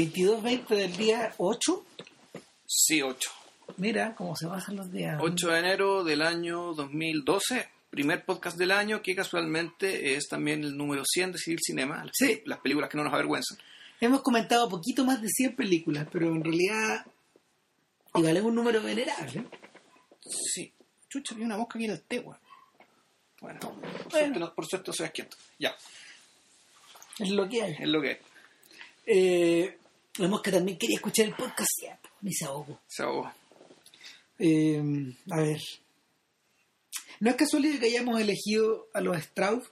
22-20 del día 8. Sí, 8. Mira cómo se bajan los días. 8 de enero del año 2012. Primer podcast del año que casualmente es también el número 100 de Civil Cinema. Las, Sí. las películas que no nos avergüenzan. Hemos comentado poquito más de 100 películas, pero en realidad igual es un número venerable. Sí. Chucha, había una mosca aquí en el té, weón. Bueno, por suerte, no, por suerte soy quieto. Ya, Es lo que hay. es lo que es. Eh, la mosca también quería escuchar el podcast. Ya, pues, me se ahogó. Se ahogó. Eh, a ver. No es casualidad que hayamos elegido a los Strauss,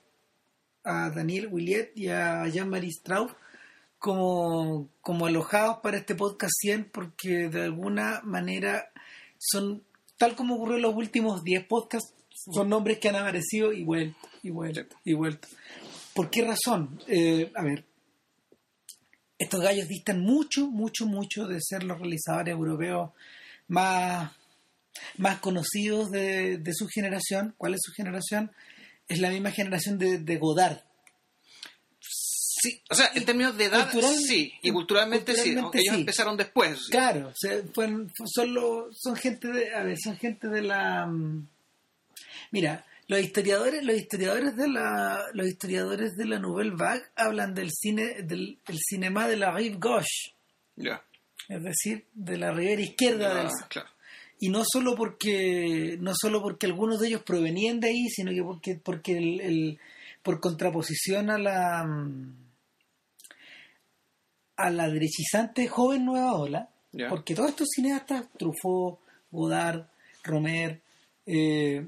a Daniel Williet y a Jean-Marie Strauss como, como alojados para este podcast 100 porque de alguna manera son, tal como ocurrió en los últimos 10 podcasts, son nombres que han aparecido y vuelto, y vuelto, y vuelto. ¿Por qué razón? Eh, a ver, estos gallos distan mucho, mucho, mucho de ser los realizadores europeos más, más conocidos de, de su generación. ¿Cuál es su generación? Es la misma generación de, de Godard. Sí, o sea, en términos de edad, Cultural- sí. Y culturalmente, sí. culturalmente ellos sí. empezaron después. sí. Claro, o sea, fueron- son, los- son gente de, a ver, son gente de la, mm, mira, los historiadores, los historiadores de la, los historiadores de la Nouvelle Vague hablan del cine, del el cinema de la rive gauche, es decir, de la ribera izquierda del, Ah, claro. y no solo porque no solo porque algunos de ellos provenían de ahí sino que porque porque el, el- por contraposición a la mm, a la derechizante joven nueva ola porque todos estos cineastas Truffaut Godard Romer eh,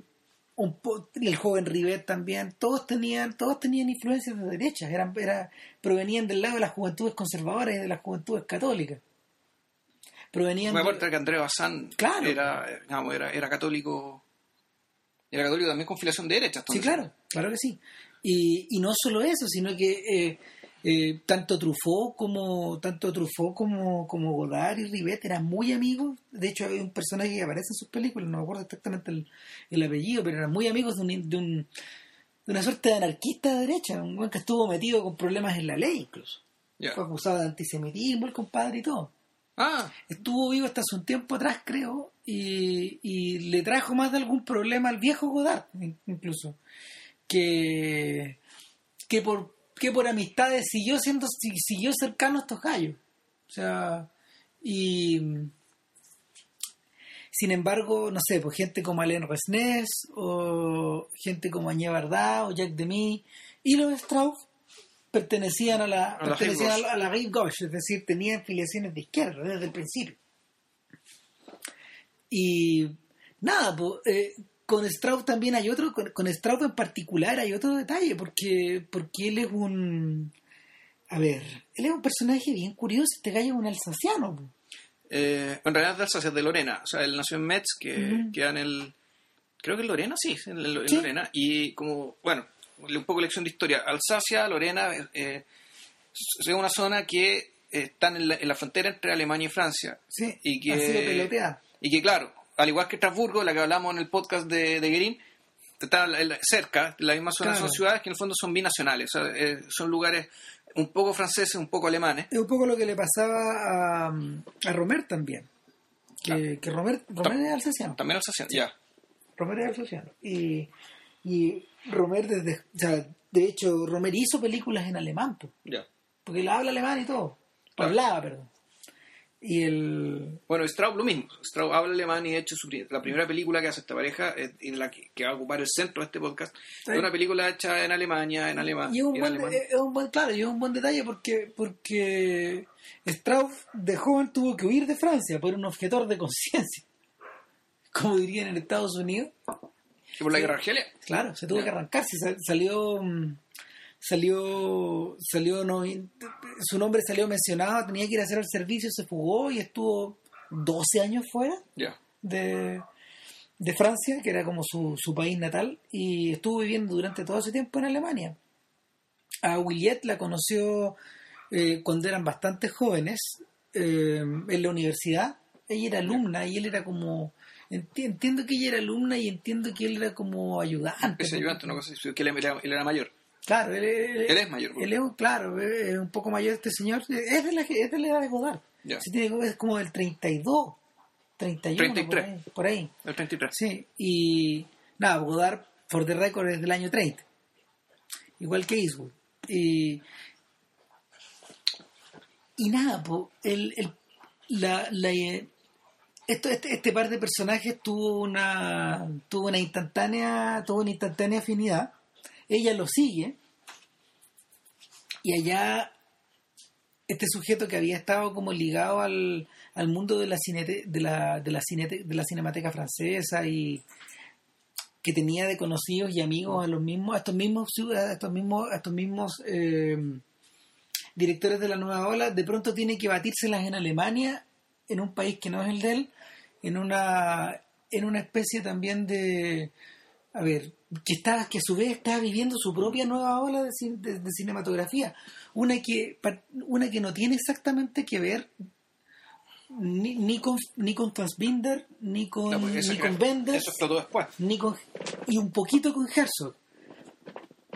un el joven Rivet también todos tenían todos tenían influencias de derecha eran era, provenían del lado de las juventudes conservadoras y de las juventudes católicas provenían Me de- acuerdo que Andrés Bazán Claro. era, era, era católico. Era católico también con filiación de derecha. Sí, claro, claro que sí. Y, y no solo eso, sino que eh, eh, tanto Truffaut como tanto Truffaut como, como Godard y Rivet eran muy amigos. De hecho, hay un personaje que aparece en sus películas, no me acuerdo exactamente el, el apellido, pero eran muy amigos de, un, de, un- de una suerte de anarquista de derecha, un buen que estuvo metido con problemas en la ley incluso. Fue acusado de antisemitismo el compadre y todo. Ah, Estuvo vivo hasta hace un tiempo atrás, creo, y, y le trajo más de algún problema al viejo Godard, in- incluso, que, que, por, que por amistades siguió siendo si- siguió cercano a estos gallos. O sea, y sin embargo, no sé, pues gente como Alain Resnais, o gente como Añé Varda, o Jacques Demy, y los Strauss pertenecían a la, A pertenecían a la, a la Gauche, es decir, tenían filiaciones de izquierda desde el principio. Y nada, pues, eh, con Strauss también hay otro, con, con Strauss en particular hay otro detalle, porque, porque él es un... A ver, él es un personaje bien curioso, este gallo es un alsaciano. eh, en realidad de Alsacia, de Lorena. O sea, él nació en Metz, que Ujú. queda en el. Creo que en Lorena, sí, en, el- en Sí. Lorena. Y como, bueno, un poco lección de historia. Alsacia, Lorena, eh, es una zona que está en la, en la frontera entre Alemania y Francia. Sí, Y que- ha sido peloteada. Y que, claro, al igual que Estrasburgo, la que hablamos en el podcast de, de Guerín, está la- la- cerca, la misma zona Claro. son ciudades que en el fondo son binacionales. O sea, eh, son lugares un poco franceses, un poco alemanes. Es un poco lo que le pasaba a, a Romer también. Que, que Romer, Romer es alsaciano. También alsacianos, ya. Romer es alsaciano. Y, y Romer desde... O sea, de hecho, Romer hizo películas en alemán, po, ya. porque él habla alemán y todo. Claro. Hablaba, perdón. Y el... Bueno, Straub lo mismo. Straub habla alemán y de hecho su la primera película que hace esta pareja, eh, y la que, que va a ocupar el centro de este podcast, Sí. es una película hecha en Alemania, en alemán. Y es un, en buen, alemán. es un buen, claro, y es un buen detalle porque, porque Strauss de joven tuvo que huir de Francia por un objetor de conciencia. Como dirían en Estados Unidos. Y por la guerra Argelia. Claro, se tuvo que arrancarse. Sa- Salió. Salió. Salió. No, su nombre salió mencionado, tenía que ir a hacer el servicio, se fugó y estuvo 12 años fuera de, de Francia, que era como su, su país natal, y estuvo viviendo durante todo ese tiempo en Alemania. A Williet la conoció eh, cuando eran bastante jóvenes eh, en la universidad. Ella era alumna y él era como. enti- Entiendo que ella era alumna y entiendo que él era como ayudante. Ese ayudante, una cosa que él era, él era mayor. Claro, él, él- Él es mayor. él es, claro, es un poco mayor este señor. Es de la, es de la edad de Godard. Ya. Sí, tiene- es como del 32, 31, 33. Por, ahí, por ahí. El 33. Sí, y nada, Godard, for the record, es del año 30. Igual que Eastwood. Y, y nada, po, el, el- la, la, esto, este, este par de personajes tuvo una, tuvo una instantánea, tuvo una instantánea afinidad. Ella lo sigue. Y allá este sujeto que había estado como ligado al, al mundo de la, cinete- de, la, de, la cinete- de la cinemateca francesa y que tenía de conocidos y amigos a los mismos a estos mismos a estos mismos a estos mismos eh, directores de la nueva ola de pronto tiene que batírselas en Alemania en un país que no es el de él en una en una especie también de a ver que está que a su vez está viviendo su propia nueva ola de, de- de cinematografía una que una que no tiene exactamente que ver ni, ni con ni con Fassbinder ni con Ya, pues, eso, ni con después. ni con, y un poquito con Herzog.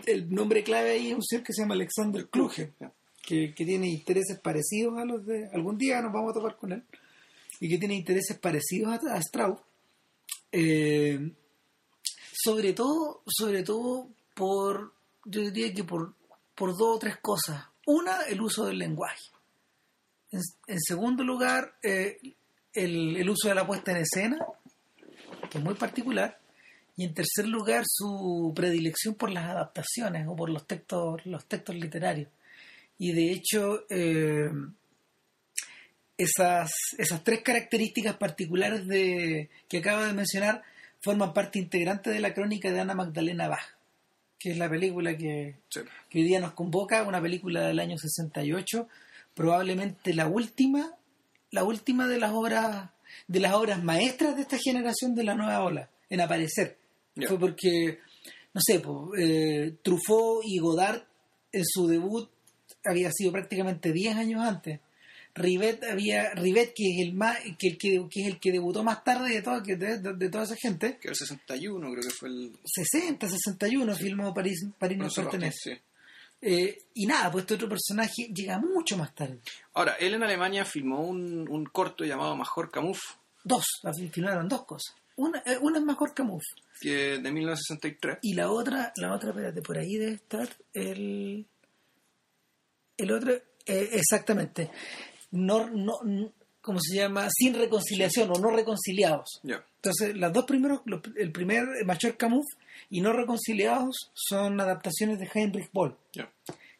El nombre clave ahí es un ser que se llama Alexander Kluge, que, que tiene intereses parecidos a los de... Algún día nos vamos a topar con él. Y que tiene intereses parecidos a, a Strauss. Eh, sobre todo, sobre todo por, yo diría que por, por dos o tres cosas. Una, el uso del lenguaje. En, segundo lugar, eh, el, el uso de la puesta en escena, que es muy particular. Y en tercer lugar, su predilección por las adaptaciones o por los textos, los textos literarios. Y de hecho, eh, esas, esas tres características particulares de, que acabo de mencionar forman parte integrante de la crónica de Ana Magdalena Bach, que es la película que, Sí. que hoy día nos convoca, una película del año 68, probablemente la última, la última de las obras, de las obras maestras de esta generación de la nueva ola, en aparecer. Fue porque, no sé, po, eh, Truffaut y Godard en su debut había sido prácticamente 10 años antes. Rivet había Rivet que es el más que, el que, que es el que debutó más tarde de toda, que de, de- de toda esa gente Que el 61 creo que fue el... 60 61 filmó París París Nosotros, pertenece sí. Eh, y nada, pues este otro personaje llega mucho más tarde. Ahora, él en Alemania filmó un, un corto llamado Major Camus, Dos, filmaron dos cosas. Una, eh, una es mejor Camus. que de 1963. Y la otra, la otra, espérate, por ahí debe estar el. El otro, eh, exactamente. No, no, ¿cómo se llama? Sin reconciliación o no reconciliados. Entonces, las dos primeros, el primer, eh, Major Camus y no reconciliados, son adaptaciones de Heinrich Boll,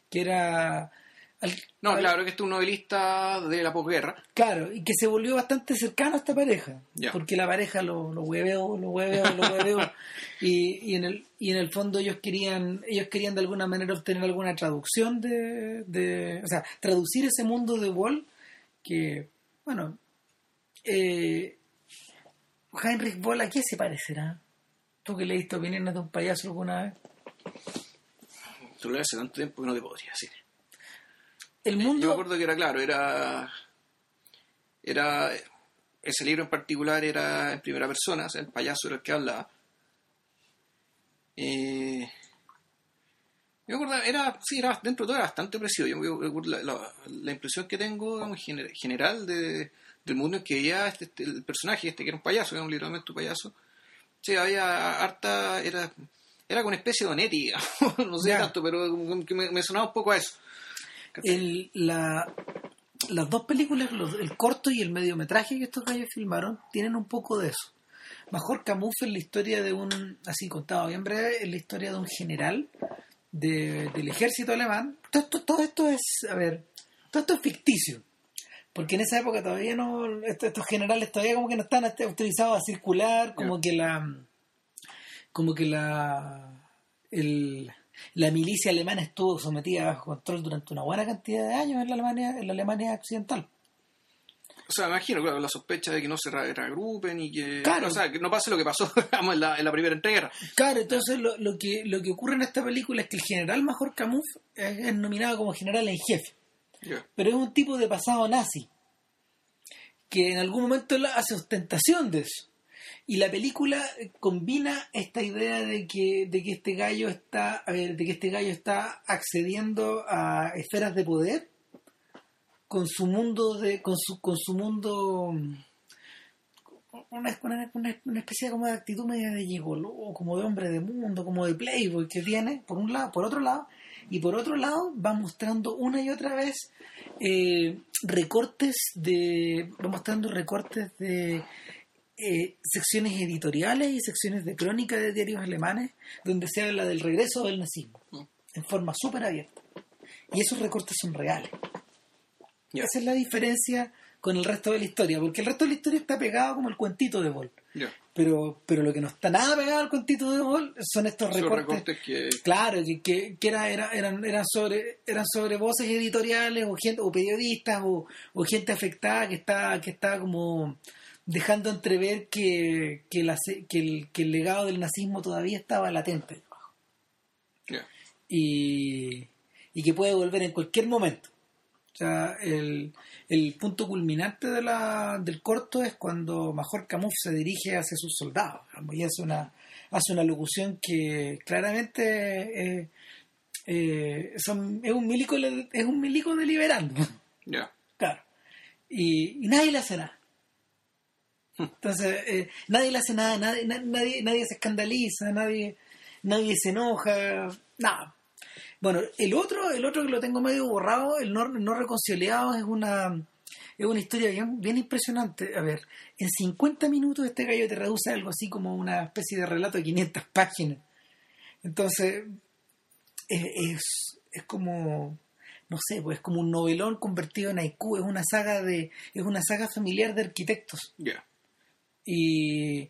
que era. al- No, al- claro que este es un novelista de la posguerra. Claro, y que se volvió bastante cercano a esta pareja, porque la pareja lo, lo hueveó, lo hueveó, lo hueveó, y, y en el y en el fondo ellos querían ellos querían de alguna manera obtener alguna traducción de, de o sea, traducir ese mundo de Wall que, bueno, eh, Heinrich Boll, ¿a qué se parecerá? ¿Tú que leíste opiniones de un payaso alguna vez? Tú lo hace tanto tiempo que no te podría decir. El Yo me mundo... acuerdo que era claro, era. Era. Ese libro en particular era en primera persona, o sea, el payaso era el que hablaba. Eh, yo me acuerdo, era, sí, era, dentro de todo era bastante parecido. Yo la, la- la impresión que tengo, digamos, gener- general de, del mundo en que veía este, este- el personaje, este que era un payaso, era un literalmente un payaso. Sí, había harta, era, era con una especie de Onetti, digamos, no sé Ya. tanto, pero me, me sonaba un poco a eso. el, la, las dos películas, los- el corto y el mediometraje que estos gallos filmaron, tienen un poco de eso. Mejor Camus es la historia de un, así contado bien breve, es la historia de un general de- del ejército alemán. Todo esto, todo esto es, a ver, todo esto es ficticio. Porque en esa época todavía no, estos, estos generales todavía como que no están este, autorizados a circular, como que la, como que la, el, la milicia alemana estuvo sometida bajo control durante una buena cantidad de años en la Alemania, en la Alemania occidental. O sea, me imagino, claro, la sospecha de que no se re- reagrupen y que, Claro. o sea, que no pase lo que pasó digamos, en, la, en la primera entrega. Claro, entonces lo, lo que lo que ocurre en esta película es que el general Major Camus es, es nominado como general en jefe, pero es un tipo de pasado nazi que en algún momento hace ostentación de eso Y la película combina esta idea de que, de que este gallo está, a ver, de que este gallo está accediendo a esferas de poder con su mundo de, con su, con su mundo una, una, una especie como de actitud media de gigolo, como de hombre de mundo, como de playboy que tiene, por un lado, por otro lado, y por otro lado va mostrando una y otra vez eh, recortes de, va mostrando recortes de eh, secciones editoriales y secciones de crónica de diarios alemanes donde se habla del regreso del nazismo en forma súper abierta. Y esos recortes son reales. Y Esa es la diferencia con el resto de la historia, porque el resto de la historia está pegado como el cuentito de Ball. Pero, pero lo que no está nada pegado al cuentito de Ball son estos recortes. que... Claro, que, que, era, eran, eran, sobre, eran sobre voces editoriales o, gente, o periodistas o, gente afectada que está, que está como dejando entrever que, que, el, que el legado del nazismo todavía estaba latente. Y, y que puede volver en cualquier momento. Sea, el, el punto culminante de la, del corto es cuando Major Camus se dirige hacia sus soldados y hace una, hace una locución que claramente eh, eh, son, es, un milico, es un milico deliberando. Ya. Claro. Y, nadie le hace nada. Entonces, eh, nadie le hace nada, nadie, nadie, nadie se escandaliza, nadie, nadie se enoja, nada. Bueno, el otro, el otro que lo tengo medio borrado, el no, no reconciliado, es una es una historia bien, bien impresionante. A ver, en 50 minutos este gallo te reduce algo así como una especie de relato de 500 páginas. Entonces, es, es, como, no sé, pues es como un novelón convertido en haiku, es una saga de, es una saga familiar de arquitectos. Ya. Y,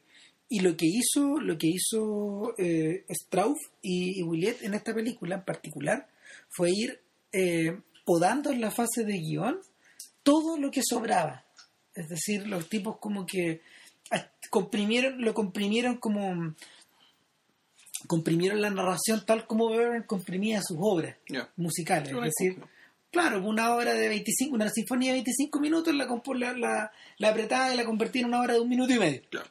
y lo que hizo, lo que hizo eh, Strauss y, y, en esta película en particular fue ir eh, podando en la fase de guion todo lo que sobraba. Es decir, los tipos como que comprimieron, lo comprimieron como comprimieron la narración tal como Vernon comprimía sus obras musicales. Es decir, claro, una obra de 25, una sinfonía de 25 minutos la, la, la, la apretaba y la convertía en una obra de un minuto y medio. Claro.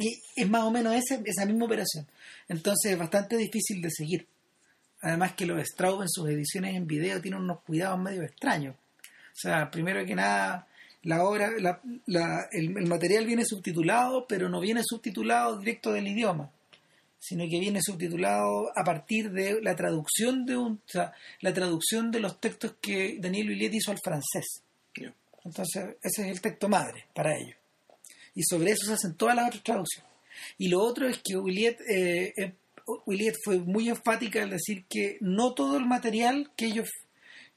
Y es más o menos esa, esa misma operación. Entonces es bastante difícil de seguir. Además que los Strauss en sus ediciones en video tienen unos cuidados medio extraños. O sea, primero que nada, la obra, la, la, el, material viene subtitulado, pero no viene subtitulado directo del idioma, sino que viene subtitulado a partir de la traducción de un, o sea, la traducción de los textos que Daniel Villiet hizo al francés. Entonces, ese es el texto madre para ellos y sobre eso se hacen todas las otras traducciones. Y lo otro es que Williet, eh, eh fue muy enfática al decir que no todo el material que ellos,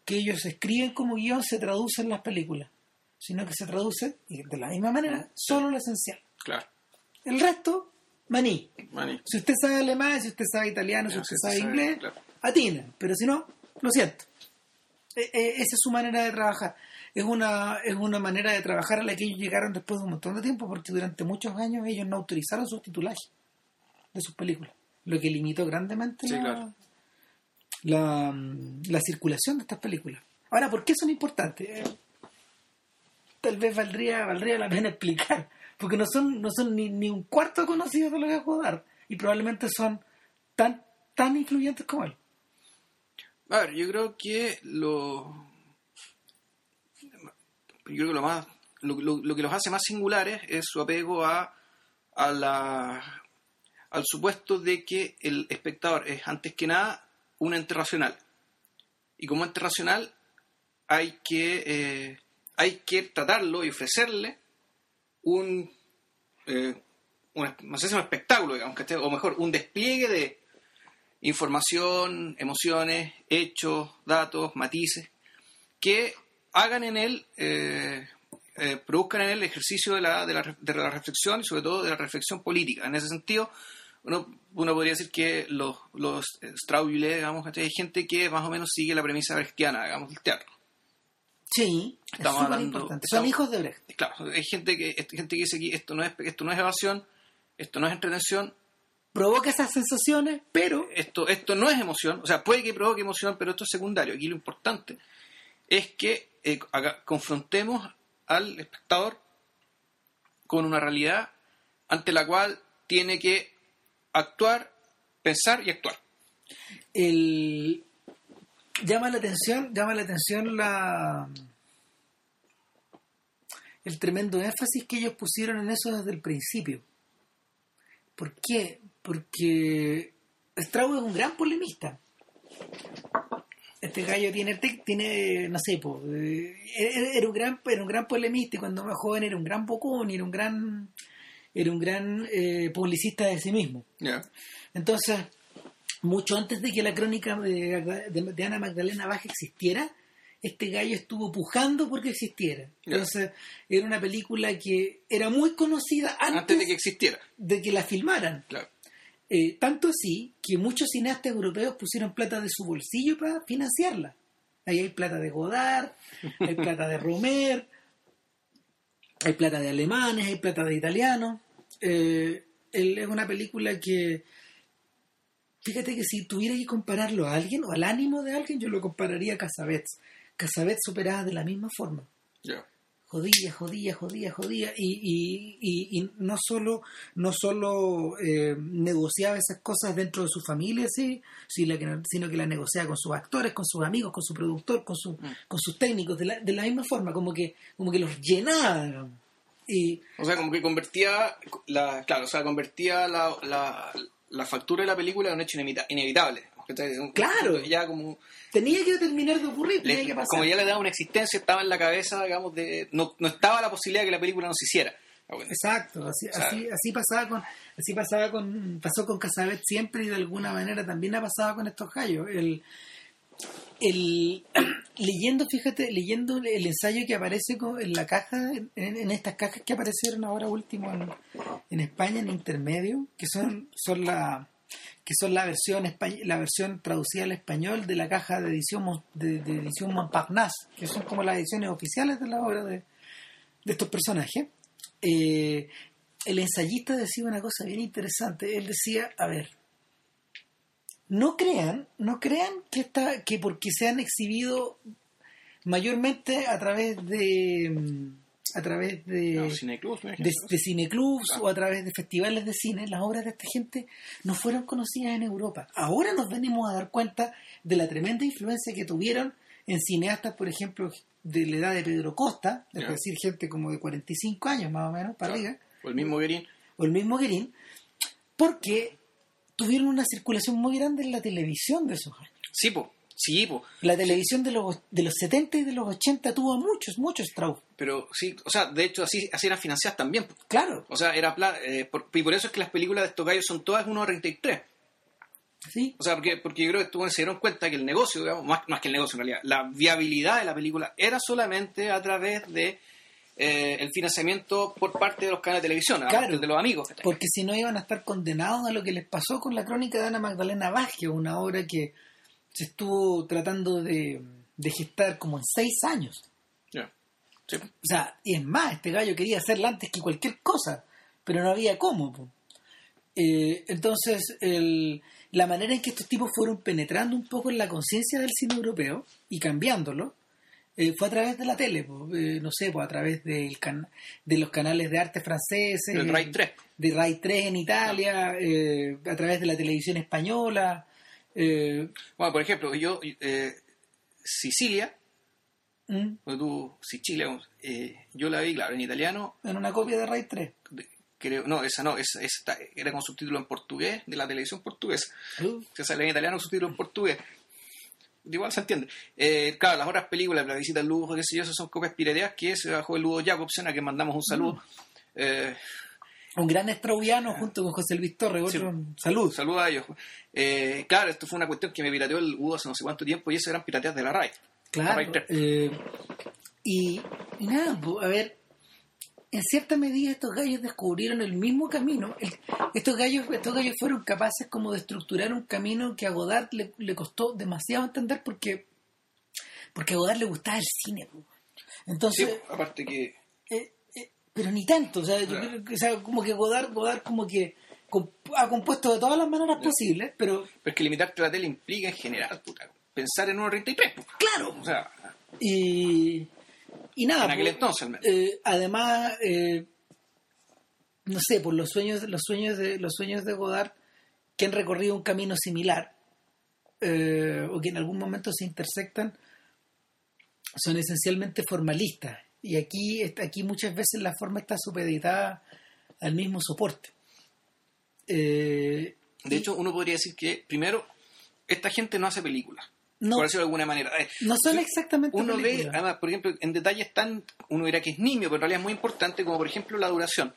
que ellos escriben como guion se traduce en las películas, sino que se traduce de la misma manera, solo lo esencial. Claro. El resto, maní. Si usted sabe alemán, si usted sabe italiano, si usted sabe inglés, atina. Pero si no, lo siento. E, e, esa es su manera de trabajar es una, es una manera de trabajar a la que ellos llegaron después de un montón de tiempo, porque durante muchos años ellos no autorizaron subtitulaje de sus películas, lo que limitó grandemente la, la, circulación de estas películas. Ahora, ¿por qué son importantes? Eh, tal vez valdría, valdría la pena explicar, porque no son, no son ni, ni un cuarto conocidos de lo que a dar, y probablemente son tan, tan influyentes como él. A ver, yo creo que lo, yo creo que lo más lo, que los hace más singulares es su apego a, a la, al supuesto de que el espectador es antes que nada un ente racional. Y como ente racional hay que, eh, hay que tratarlo y ofrecerle un, eh, no sé si un espectáculo, digamos, o mejor, un despliegue de información, emociones, hechos, datos, matices, que hagan en él, eh, eh, produzcan en él el ejercicio de la, de, la, de la reflexión y sobre todo de la reflexión política. En ese sentido, uno, uno podría decir que los, los digamos, hay gente que más o menos sigue la premisa brechtiana, digamos, del teatro. Sí, estamos es hablando, importante. Son hijos de Brecht. Claro, hay gente que, gente que dice que esto no es, esto no es evasión, esto no es entretención. Provoca esas sensaciones, pero... Esto, esto no es emoción, o sea, puede que provoque emoción, pero esto es secundario. Aquí lo importante es que eh, confrontemos al espectador con una realidad ante la cual tiene que actuar, pensar y actuar. El, llama la atención, llama la atención la el tremendo énfasis que ellos pusieron en eso desde el principio. ¿Por qué? Porque Strauss es un gran polemista. Este gallo tiene, tiene no sé, era, un gran, era un gran polemista y cuando más joven era un gran bocón y era un gran, era un gran eh, publicista de sí mismo. Entonces, mucho antes de que la crónica de, de Ana Magdalena Baja existiera, este gallo estuvo pujando porque existiera. Entonces, era una película que era muy conocida antes, de que existiera. De que la filmaran. Eh, tanto así que muchos cineastas europeos pusieron plata de su bolsillo para financiarla. Ahí hay plata de Godard, hay plata de Romer, hay plata de alemanes, hay plata de italianos. Eh, es una película que, fíjate que si tuviera que compararlo a alguien o al ánimo de alguien, yo lo compararía a Casabets. Casabet superaba de la misma forma. Jodía, jodía, jodía, jodía. Y, y, y, no solo, no solo eh, negociaba esas cosas dentro de su familia, sí, sino que, sino que las negociaba con sus actores, con sus amigos, con su productor, con, su, mm. con sus técnicos, de la, de la misma forma, como que, como que los llenaba. Y, o sea, como que convertía, la, claro, o sea, convertía la, la, la factura de la película en un hecho inevitable. Claro. Ya como... Tenía que terminar de ocurrir, tenía que pasar. Como ya le daba una existencia, estaba en la cabeza, digamos, de... No, no estaba la posibilidad de que la película no se hiciera. Ah, Exacto, así, así, así, pasaba con, así pasaba con, pasó con Casabet siempre y de alguna manera también ha pasado con estos gallos. El, el, leyendo, fíjate, leyendo el ensayo que aparece en la caja, en, estas cajas que aparecieron ahora último en, en España, en intermedio, que son, son la que son la versión la versión traducida al español de la caja de edición de, edición Montparnasse, que son como las ediciones oficiales de la obra de, estos personajes. Eh, el ensayista decía una cosa bien interesante. Él decía, a ver, no crean, no crean que está, que porque se han exhibido mayormente a través de a través de, de, cineclubs o a través de festivales de cine, las obras de esta gente no fueron conocidas en Europa. Ahora nos venimos a dar cuenta de la tremenda influencia que tuvieron en cineastas, por ejemplo, de la edad de Pedro Costa, es decir, gente como de 45 años más o menos, para arriba. O el mismo Guerín. O el mismo Guerín, porque tuvieron una circulación muy grande en la televisión de esos años. Sí, pues Sí, La televisión de los, de los 70 y de los 80 tuvo muchos, muchos Strauss. Pero sí, o sea, de hecho así, así eran financiadas también. Claro. O sea, era eh, y por eso es que las películas de estos gallos son todas 1.33. Sí. O sea, porque, porque yo creo que tú se dieron cuenta que el negocio, digamos, más, más que el negocio en realidad, la viabilidad de la película era solamente a través de eh, el financiamiento por parte de los canales de televisión, claro, de los amigos. Porque si no iban a estar condenados a lo que les pasó con la crónica de Ana Magdalena Vázquez, una obra que se estuvo tratando de, gestar como en seis años. O sea, y es más, este gallo quería hacerla antes que cualquier cosa, pero no había cómo. Eh, entonces, la manera en que estos tipos fueron penetrando un poco en la conciencia del cine europeo y cambiándolo, eh, fue a través de la tele, eh, no sé, pues a través del de los canales de arte franceses, de RAI 3, de RAI 3 en Italia, a través de la televisión española, eh, bueno, por ejemplo, yo, eh, Sicilia, ¿Mm? tú, Sicilia, eh, yo la vi, claro, en italiano. En una copia de RAI 3. creo, no, esa no, esa, era con subtítulo en portugués de la televisión portuguesa. Uh. Se sale en italiano subtítulo en portugués. Igual se entiende. Eh, claro, las otras películas, La visita al Lugo, qué sé yo, esas son copias pirateadas que se bajó el Lugo Jacobsen, a que mandamos un saludo. Mm un gran estrauviano junto con José Luis Torres. Otro, salud. Salud a ellos. Eh, claro, esto fue una cuestión que me pirateó el Udo hace no sé cuánto tiempo y eso eran pirateas de la RAI. Claro. Eh, y, nada, a ver, en cierta medida estos gallos descubrieron el mismo camino. estos, gallos, estos gallos fueron capaces como de estructurar un camino que a Godard le, costó demasiado entender porque, porque a Godard le gustaba el cine. Entonces, aparte que... Eh, pero ni tanto, o sea, como que Godard, Godard como que ha compuesto de todas las maneras posibles, pero... Pero es que limitarte la tele implica en general, puta, pensar en 1.33, pues. Claro. O sea... Y, y nada. En aquel pues, entonces, eh, además, eh, no sé, por los sueños, los sueños de los sueños de Godard que han recorrido un camino similar eh, o que en algún momento se intersectan son esencialmente formalistas y aquí aquí muchas veces la forma está supeditada al mismo soporte. Eh, de hecho, uno podría decir que primero esta gente no hace películas. No, por decirlo de alguna manera. Eh, no son exactamente Uno ve, además, por ejemplo, en detalles tan, uno dirá que es nimio, pero en realidad es muy importante, como por ejemplo la duración.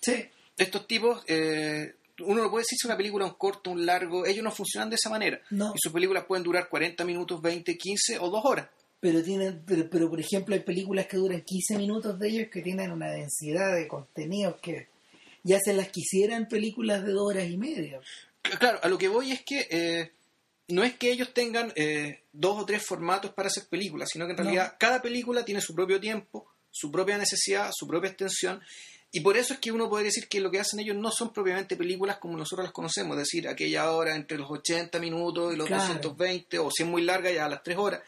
Sí. Estos tipos, eh, uno no puede decir si una película un corto, un largo, ellos no funcionan de esa manera. No. Y sus películas pueden durar 40 minutos, 20, 15 o 2 horas. Pero, tienen, pero, pero, por ejemplo, hay películas que duran 15 minutos de ellos que tienen una densidad de contenidos que ya se las quisieran películas de dos horas y media. Claro, a lo que voy es que eh, no es que ellos tengan eh, dos o tres formatos para hacer películas, sino que en realidad cada película tiene su propio tiempo, su propia necesidad, su propia extensión. Y por eso es que uno puede decir que lo que hacen ellos no son propiamente películas como nosotros las conocemos, es decir, aquella hora entre los 80 minutos y los 220, o si es muy larga ya a las 3 horas.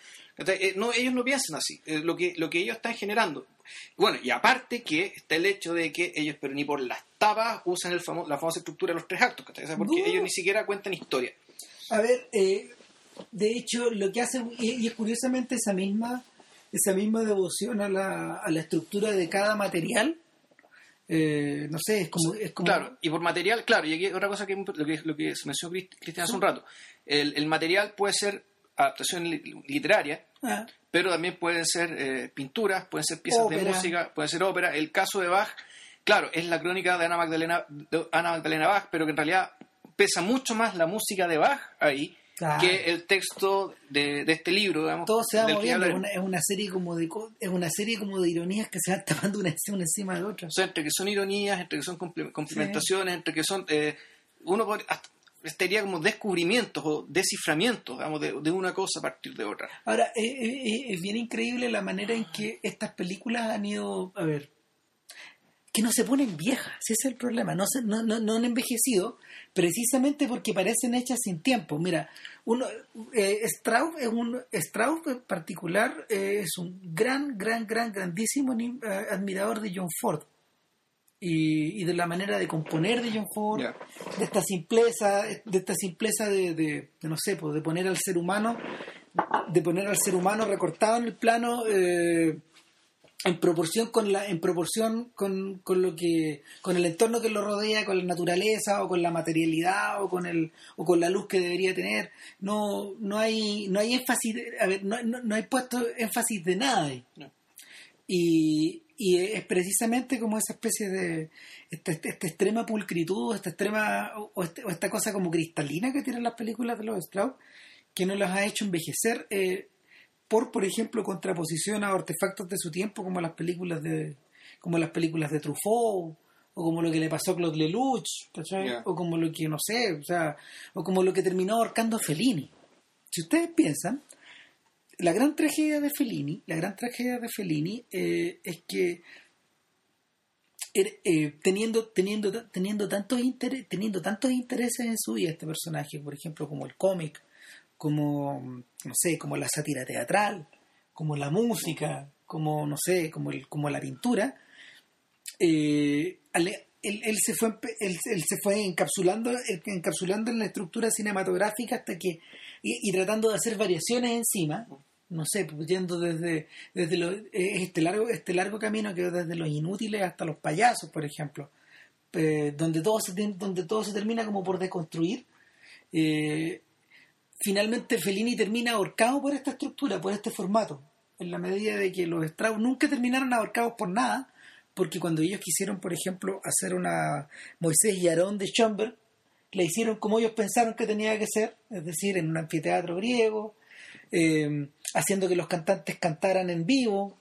Eh, no, ellos no piensan así, eh, lo, que, lo que ellos están generando. Bueno, y aparte que está el hecho de que ellos, pero ni por las tapas, usan el la famosa estructura de los tres actos, porque ellos ni siquiera cuentan historia. A ver, eh, de hecho, lo que hacen, y, es curiosamente esa misma, esa misma devoción a la, a la estructura de cada material, no sé, es como, es como... Claro, y por material, claro, y aquí otra cosa que lo que, lo que se mencionó Cristian hace un rato, el, el material puede ser adaptación literaria, ah. pero también pueden ser eh, pinturas, pueden ser piezas de música, pueden ser ópera. El caso de Bach, claro, es la crónica de Ana Magdalena, Ana Magdalena Bach, pero que en realidad pesa mucho más la música de Bach ahí que el texto de, este libro, digamos. Todo se va moviendo, es una, serie como de es una serie como de ironías que se van tapando una, encima de otra. entre que son ironías, entre que son complementaciones, entre que son eh, uno estaría como descubrimientos o desciframientos de, una cosa a partir de otra. Ahora, eh, eh, eh, es bien increíble la manera en que estas películas han ido, a ver, que no se ponen viejas, ese es el problema, no, se, no, no, han envejecido precisamente porque parecen hechas sin tiempo. Mira, uno, Strauss, es un, Strauss en particular es un gran, gran, gran, grandísimo admirador de John Ford y, de la manera de componer de John Ford, de esta simpleza, de esta simpleza de, de, no sé, pues, de poner al ser humano, de poner al ser humano recortado en el plano eh, en proporción con la, en proporción con, con lo que, con el entorno que lo rodea, con la naturaleza o con la materialidad o con el, o con la luz que debería tener. No, no hay, no hay énfasis, a ver, no, no, hay puesto énfasis de nada Y, y es precisamente como esa especie de esta, extrema pulcritud esta extrema este, o, esta cosa como cristalina que tienen las películas de los Strauss que no las ha hecho envejecer eh, por por ejemplo contraposición a artefactos de su tiempo como las películas de como las películas de Truffaut o como lo que le pasó a Claude Lelouch o como lo que no sé o sea o como lo que terminó ahorcando Fellini. Si ustedes piensan la gran tragedia de Fellini, la gran tragedia de Fellini eh, es que er, eh, teniendo, teniendo, teniendo, tantos teniendo tantos intereses en su vida este personaje, por ejemplo, como el cómic, como, no sé, como la sátira teatral, como la música, como, no sé, como, el, como la pintura, eh, él, se fue, él, se fue encapsulando, encapsulando en la estructura cinematográfica hasta que, y tratando de hacer variaciones encima, no sé, pues, yendo desde, desde eh, este, largo, este largo camino que desde los inútiles hasta los payasos, por ejemplo, eh, donde, todo se, donde todo se termina como por deconstruir. Eh, finalmente Fellini termina ahorcado por esta estructura, por este formato, en la medida de que los Strauss nunca terminaron ahorcados por nada, porque cuando ellos quisieron, por ejemplo, hacer una Moisés y Aarón de Schoenberg, la hicieron como ellos pensaron que tenía que ser, es decir, en un anfiteatro griego, eh, haciendo que los cantantes cantaran en vivo,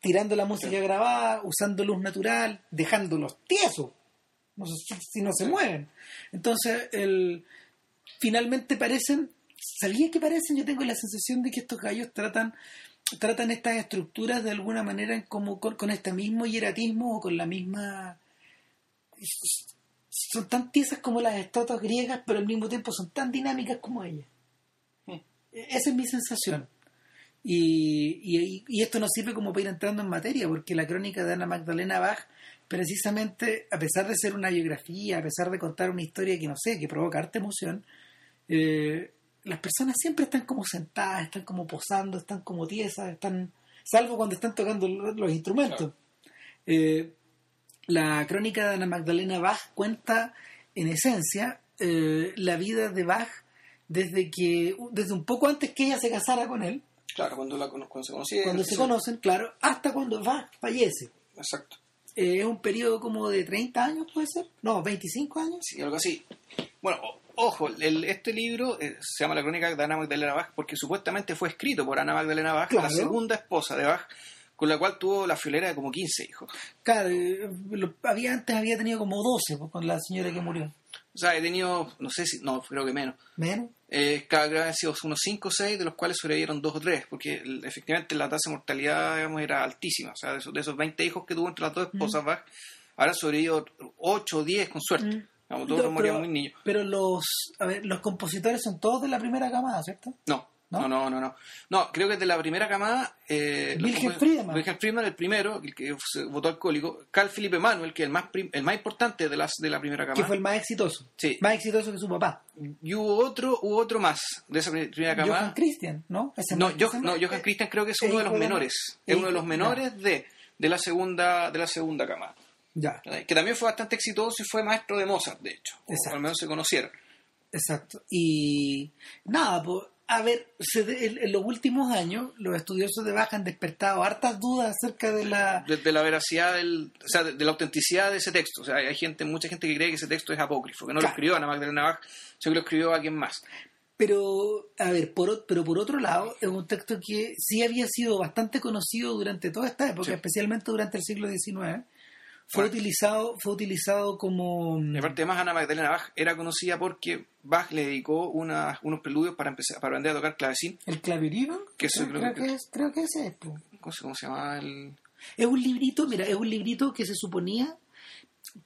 tirando la música grabada, usando luz natural, dejándolos tiesos, no si, no se mueven. Entonces, el, finalmente parecen, ¿sabía que parecen? Yo tengo la sensación de que estos gallos tratan tratan estas estructuras de alguna manera como con, este mismo hieratismo o con la misma son tan tiesas como las estatuas griegas pero al mismo tiempo son tan dinámicas como ellas esa es mi sensación. Y, y, y esto nos sirve como para ir entrando en materia, porque la crónica de Ana Magdalena Bach, precisamente, a pesar de ser una biografía, a pesar de contar una historia que no sé, que provoca arte emoción, eh, las personas siempre están como sentadas, están como posando, están como tiesas, están salvo cuando están tocando lo- los instrumentos. Eh, la crónica de Ana Magdalena Bach cuenta, en esencia, eh, la vida de Bach desde que desde un poco antes que ella se casara con él, Claro, cuando, la, cuando se conocieron. cuando se conocen, claro, hasta cuando Bach fallece. Exacto. Eh, es un periodo como de 30 años, puede ser, no, 25 años. Sí, algo así. Bueno, ojo, el- este libro eh, se llama La crónica de Ana Magdalena Bach porque supuestamente fue escrito por Ana Magdalena Bach, Claro. la segunda esposa de Bach, con la cual tuvo la friolera de como 15 hijos. Claro, eh, lo- había, antes había tenido como 12 pues, con la señora que murió. O sea, he tenido, no sé si, no, creo que menos. Menos. Eh, cada creo que han sido unos 5 o 6, de los cuales sobrevivieron 2 o 3, porque efectivamente la tasa de mortalidad digamos, era altísima. O sea, de esos, de esos 20 hijos que tuvo entre las dos esposas, Bach, ahora sobrevivió 8 o 10 con suerte. Mm. Digamos, todos No, pero- muy niños. Pero los, a ver, los compositores son todos de la primera camada, ¿cierto? No, ¿No? no, no, no, no. Creo que de la primera camada. Eh, Wilhelm los- Friedemann. Wilhelm Friedman, el primero, el que votó alcohólico. Carl Philipp Emanuel, que es el más, el más importante de, las, de la primera Que camada. fue el más exitoso. Sí. Más exitoso que su papá. Y hubo otro, hubo otro más de esa pri- primera camada. Johann Christian, ¿no? Ese No, Joh- no, Johann Christian creo que es uno de los menores. es uno de los menores de, de la segunda de la segunda camada. Ya, ¿eh? Que también fue bastante exitoso y fue maestro de Mozart, de hecho. O Exacto. al menos se conocieron. exacto. Y nada, pues, a ver, se de- en, en los últimos años los estudiosos de Bach han despertado hartas dudas acerca de la... De, de la veracidad, del, o sea, de, de la autenticidad de ese texto. O sea, hay gente, mucha gente que cree que ese texto es apócrifo, que no lo escribió Ana Magdalena Bach, sino que lo escribió alguien más. Pero, a ver, por, pero por otro lado, es un texto que sí había sido bastante conocido durante toda esta época, Sí. especialmente durante el siglo XIX. Fue utilizado, fue utilizado como... Y aparte, además, Ana Magdalena Bach era conocida porque Bach le dedicó unas- unos preludios para empezar para aprender a tocar clavecín. ¿El clavirín? Que eso creo, creo creo que- que es, creo que ese es. po. ¿Cómo se, cómo se llama? El... Es un librito, mira, es un librito que se suponía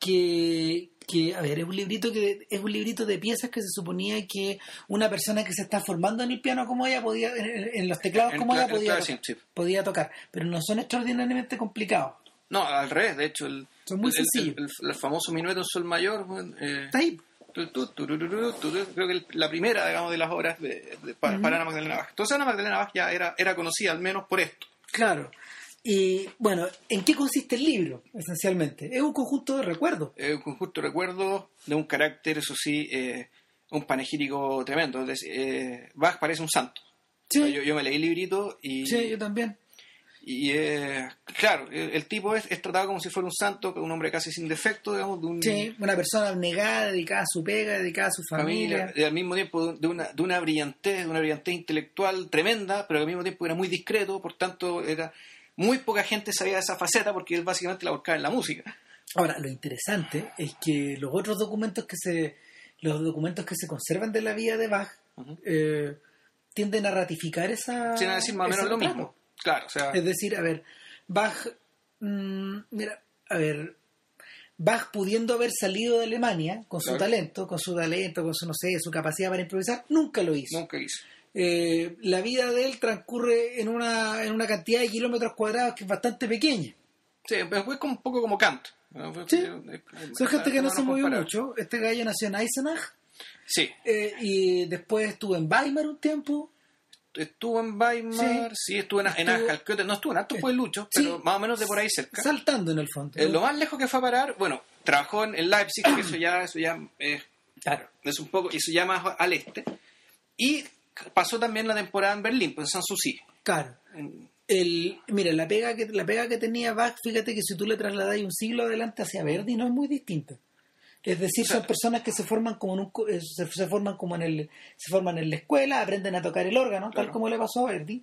que, que, a ver, es un librito que es un librito de piezas que se suponía que una persona que se está formando en el piano como ella podía, en, en- los teclados En como ella podía, clavecín, tocar, sí. podía tocar, pero no son extraordinariamente complicados. No, al revés, de hecho, el, Son muy el- el- sencillos. el- el famoso minueto en sol mayor. eh, Está ahí. tu, tu, creo que el- la primera, digamos, de las obras de, de- para, para Ana Magdalena Bach. Entonces, Ana Magdalena Bach ya era, era conocida al menos por esto. Claro. Y bueno, ¿en qué consiste el libro, esencialmente? Es un conjunto de recuerdos. Es un conjunto de recuerdos de un carácter, eso sí, eh, un panegírico tremendo. Decir, eh, Bach parece un santo. Sí, O sea, yo, yo me leí el librito y, sí, yo también. Y eh, claro, el, tipo es, es tratado como si fuera un santo, un hombre casi sin defecto, digamos, de un, Sí, una persona abnegada, dedicada a su pega, dedicada a su familia. familia, y al mismo tiempo de una, de una brillantez, de una brillantez intelectual tremenda, pero al mismo tiempo era muy discreto, por tanto era muy poca gente sabía de esa faceta porque él básicamente la buscaba en la música. Ahora, lo interesante es que los otros documentos que se los documentos que se conservan de la vida de Bach eh, tienden a ratificar esa Sin decir más o menos lo mismo. Claro, o sea, Es decir, a ver, Bach, mm, mira, a ver, Bach pudiendo haber salido de Alemania con su talento, con su talento, con su, no sé, su capacidad para improvisar, nunca lo hizo. nunca hizo. Eh, la vida de él transcurre en una, en una cantidad de kilómetros cuadrados que es bastante pequeña. Sí, pues fue como un poco como Kant. ¿no? Sí. Eh, Son gente que no se movió mucho. Este gallo nació en Eisenach Sí, eh, y después estuvo en Weimar un tiempo. Estuvo en Weimar, sí, estuvo en, en no estuvo en altos puebluchos, Sí. pero más o menos de por ahí cerca. Saltando en el fondo. Eh, lo más lejos que fue a parar, bueno, trabajó en, en Leipzig, que eso ya, eso ya eh, Claro. es un poco, eso ya más al este, y pasó también la temporada en Berlín, pues en Sanssouci. Claro. En- El, mira, la pega, que, la pega que tenía Bach, fíjate que si tú le trasladas un siglo adelante hacia Verdi, no es muy distinta. Es decir, son personas que se forman como en un eh, se, se forman como en el se forman en la escuela, aprenden a tocar el órgano, tal como le pasó a Verdi,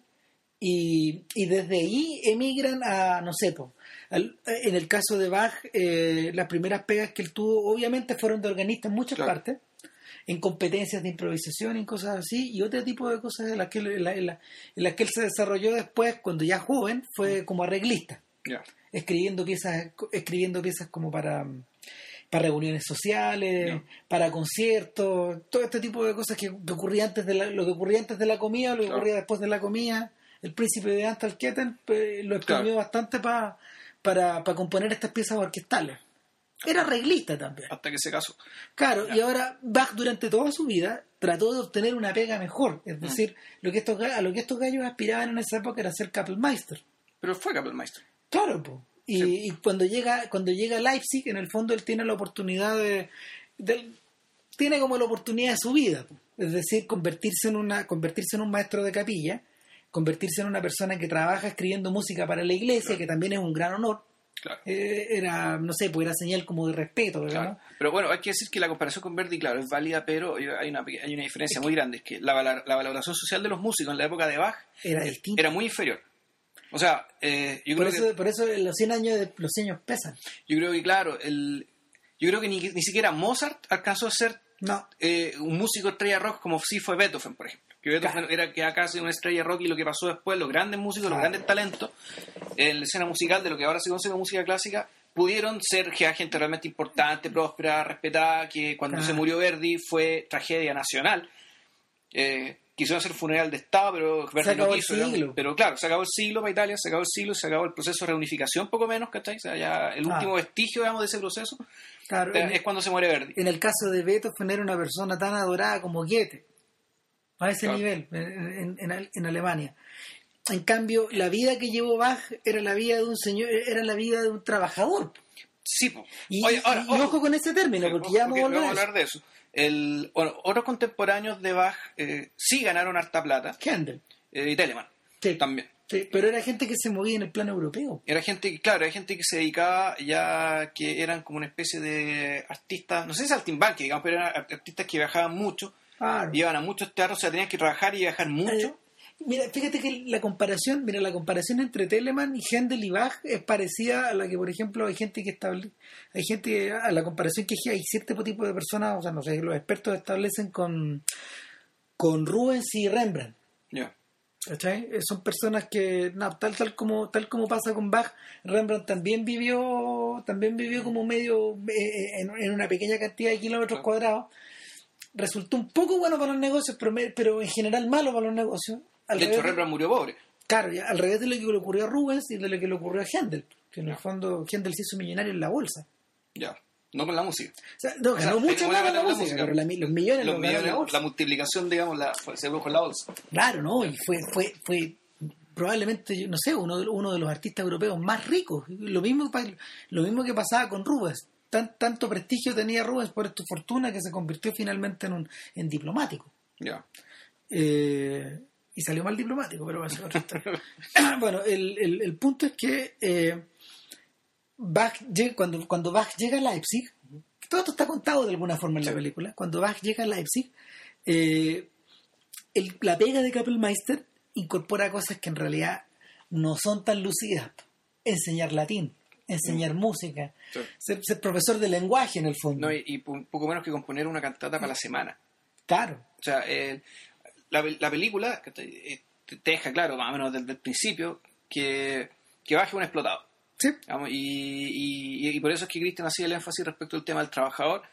y, y desde ahí emigran a, no sé, po, al- en el caso de Bach, eh, las primeras pegas que él tuvo, obviamente fueron de organista en muchas Claro. partes, en competencias de improvisación, en cosas así, y otro tipo de cosas en las que, él- en la- en la- en las que él se desarrolló después, cuando ya joven, Mm. fue como arreglista escribiendo piezas escribiendo piezas como para para reuniones sociales para conciertos todo este tipo de cosas que, ocurría antes de la, lo que ocurría antes de la comida lo que Claro. ocurría después de la comida el príncipe de Antalketten eh, lo exprimió bastante para, para componer estas piezas orquestales. Era reglista también. Hasta que se casó. Claro, y ahora Bach durante toda su vida trató de obtener una pega mejor. Es mm. decir, lo que estos, a lo que estos gallos aspiraban en esa época era ser Kapellmeister. Pero fue Kapellmeister. Claro, pues. Y, cuando llega cuando llega Leipzig, en el fondo él tiene la oportunidad de, tiene como la oportunidad de su vida, es decir, convertirse en una convertirse en un maestro de capilla, convertirse en una persona que trabaja escribiendo música para la iglesia, que también es un gran honor. Eh, era, no sé, pues era señal como de respeto, ¿verdad? Pero bueno, hay que decir que la comparación con Verdi, claro, es válida, pero hay una, hay una diferencia muy grande, es que la, la, valoración social de los músicos en la época de Bach era, era muy inferior. O sea, eh, yo por creo eso, por eso los 100 años de los años pesan. Yo creo que, claro, el, yo creo que ni, ni siquiera Mozart alcanzó a ser no. Eh, un músico estrella rock como sí fue Beethoven, por ejemplo que era que casi una estrella rock y lo que pasó después, los grandes músicos, los grandes talentos en la escena musical de lo que ahora se conoce como música clásica, pudieron ser gente realmente importante, próspera, respetada, que cuando se murió Verdi fue tragedia nacional. Eh, quisieron hacer funeral de Estado, pero Verdi no quiso. Pero claro, se acabó el siglo para Italia, se acabó el siglo, se acabó el proceso de reunificación, poco menos, ¿cachai? O sea, ya el ah. último vestigio, digamos, de ese proceso es cuando se muere Verdi. En el caso de Beethoven era una persona tan adorada como Goethe a ese nivel en, Alemania. En cambio, la vida que llevó Bach era la vida de un señor, era la vida de un trabajador. Sí, y, ojo con ese término, porque ya vamos a hablar de eso. El, bueno, otros contemporáneos de Bach eh, sí ganaron harta plata. Händel. Eh, y Telemann. Sí. También. Sí, pero era gente que se movía en el plano europeo. Era gente, claro, era gente que se dedicaba ya, que eran como una especie de artistas, no sé si saltimbanqui, digamos, pero eran artistas que viajaban mucho Iban a muchos teatros, o sea, tenían que trabajar y viajar mucho. Eh, mira, fíjate que la comparación, mira, la comparación entre Telemann y Händel y Bach es parecida a la que, por ejemplo, hay gente que establece, hay gente, a la comparación que hay cierto tipo de personas, o sea, no sé, los expertos establecen con, con Rubens y Rembrandt. Ya. ¿Cachai? Eh, son personas que, no, tal, tal como, tal como pasa con Bach, Rembrandt también vivió, también vivió como medio eh, en, una pequeña cantidad de kilómetros cuadrados resultó un poco bueno para los negocios, pero, pero en general malo para los negocios. De hecho, Rembrandt murió pobre. Claro, al revés de lo que le ocurrió a Rubens y de lo que le ocurrió a Händel, que en el fondo Händel se hizo millonario en la bolsa. Ya, no con la música. O sea, no, ganó mucho más con la, música, pero los millones los millones, la, bolsa. la multiplicación, digamos, la, se produjo en la bolsa. Claro, ¿no? Y fue, fue, fue probablemente, no sé, uno de, uno de los artistas europeos más ricos. Lo mismo, lo mismo que pasaba con Rubens tanto prestigio tenía Rubens por tu fortuna que se convirtió finalmente en un en diplomático. Ya. Eh, y salió mal diplomático, pero bueno, el, el, punto es que eh, Bach, cuando, cuando Bach llega a Leipzig, todo esto está contado de alguna forma en la película, cuando Bach llega a Leipzig, eh, la pega de Kapellmeister incorpora cosas que en realidad no son tan lucidas. Enseñar latín, enseñar música, ser, profesor de lenguaje en el fondo. No, y, poco menos que componer una cantata para la semana. Claro. O sea, eh, la, la, película te, te, deja claro, más o menos desde el principio, que, que Baje un explotado. Sí. y, y, por eso es que Cristian hacía el énfasis respecto al tema del trabajador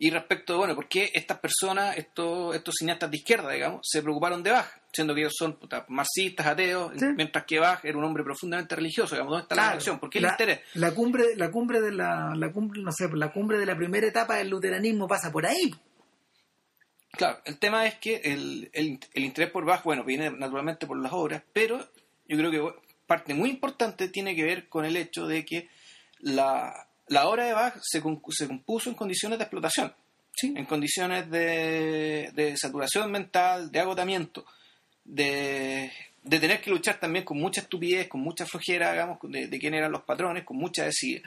y respecto, bueno, por qué estas personas, estos, estos cineastas de izquierda, digamos, se preocuparon de Bach, siendo que ellos son marxistas, ateos, mientras que Bach era un hombre profundamente religioso, digamos, ¿dónde está la relación? ¿Por qué la, el interés? La cumbre, la cumbre de la, la cumbre, no sé, la cumbre de la primera etapa del luteranismo pasa por ahí. Claro, el tema es que el, el, el interés por Bach, bueno, viene naturalmente por las obras, pero yo creo que parte muy importante tiene que ver con el hecho de que la, la obra de Bach se, compuso en condiciones de explotación, en condiciones de, saturación mental, de agotamiento, de, tener que luchar también con mucha estupidez, con mucha flojera, digamos, de, quién eran los patrones, con mucha desidia.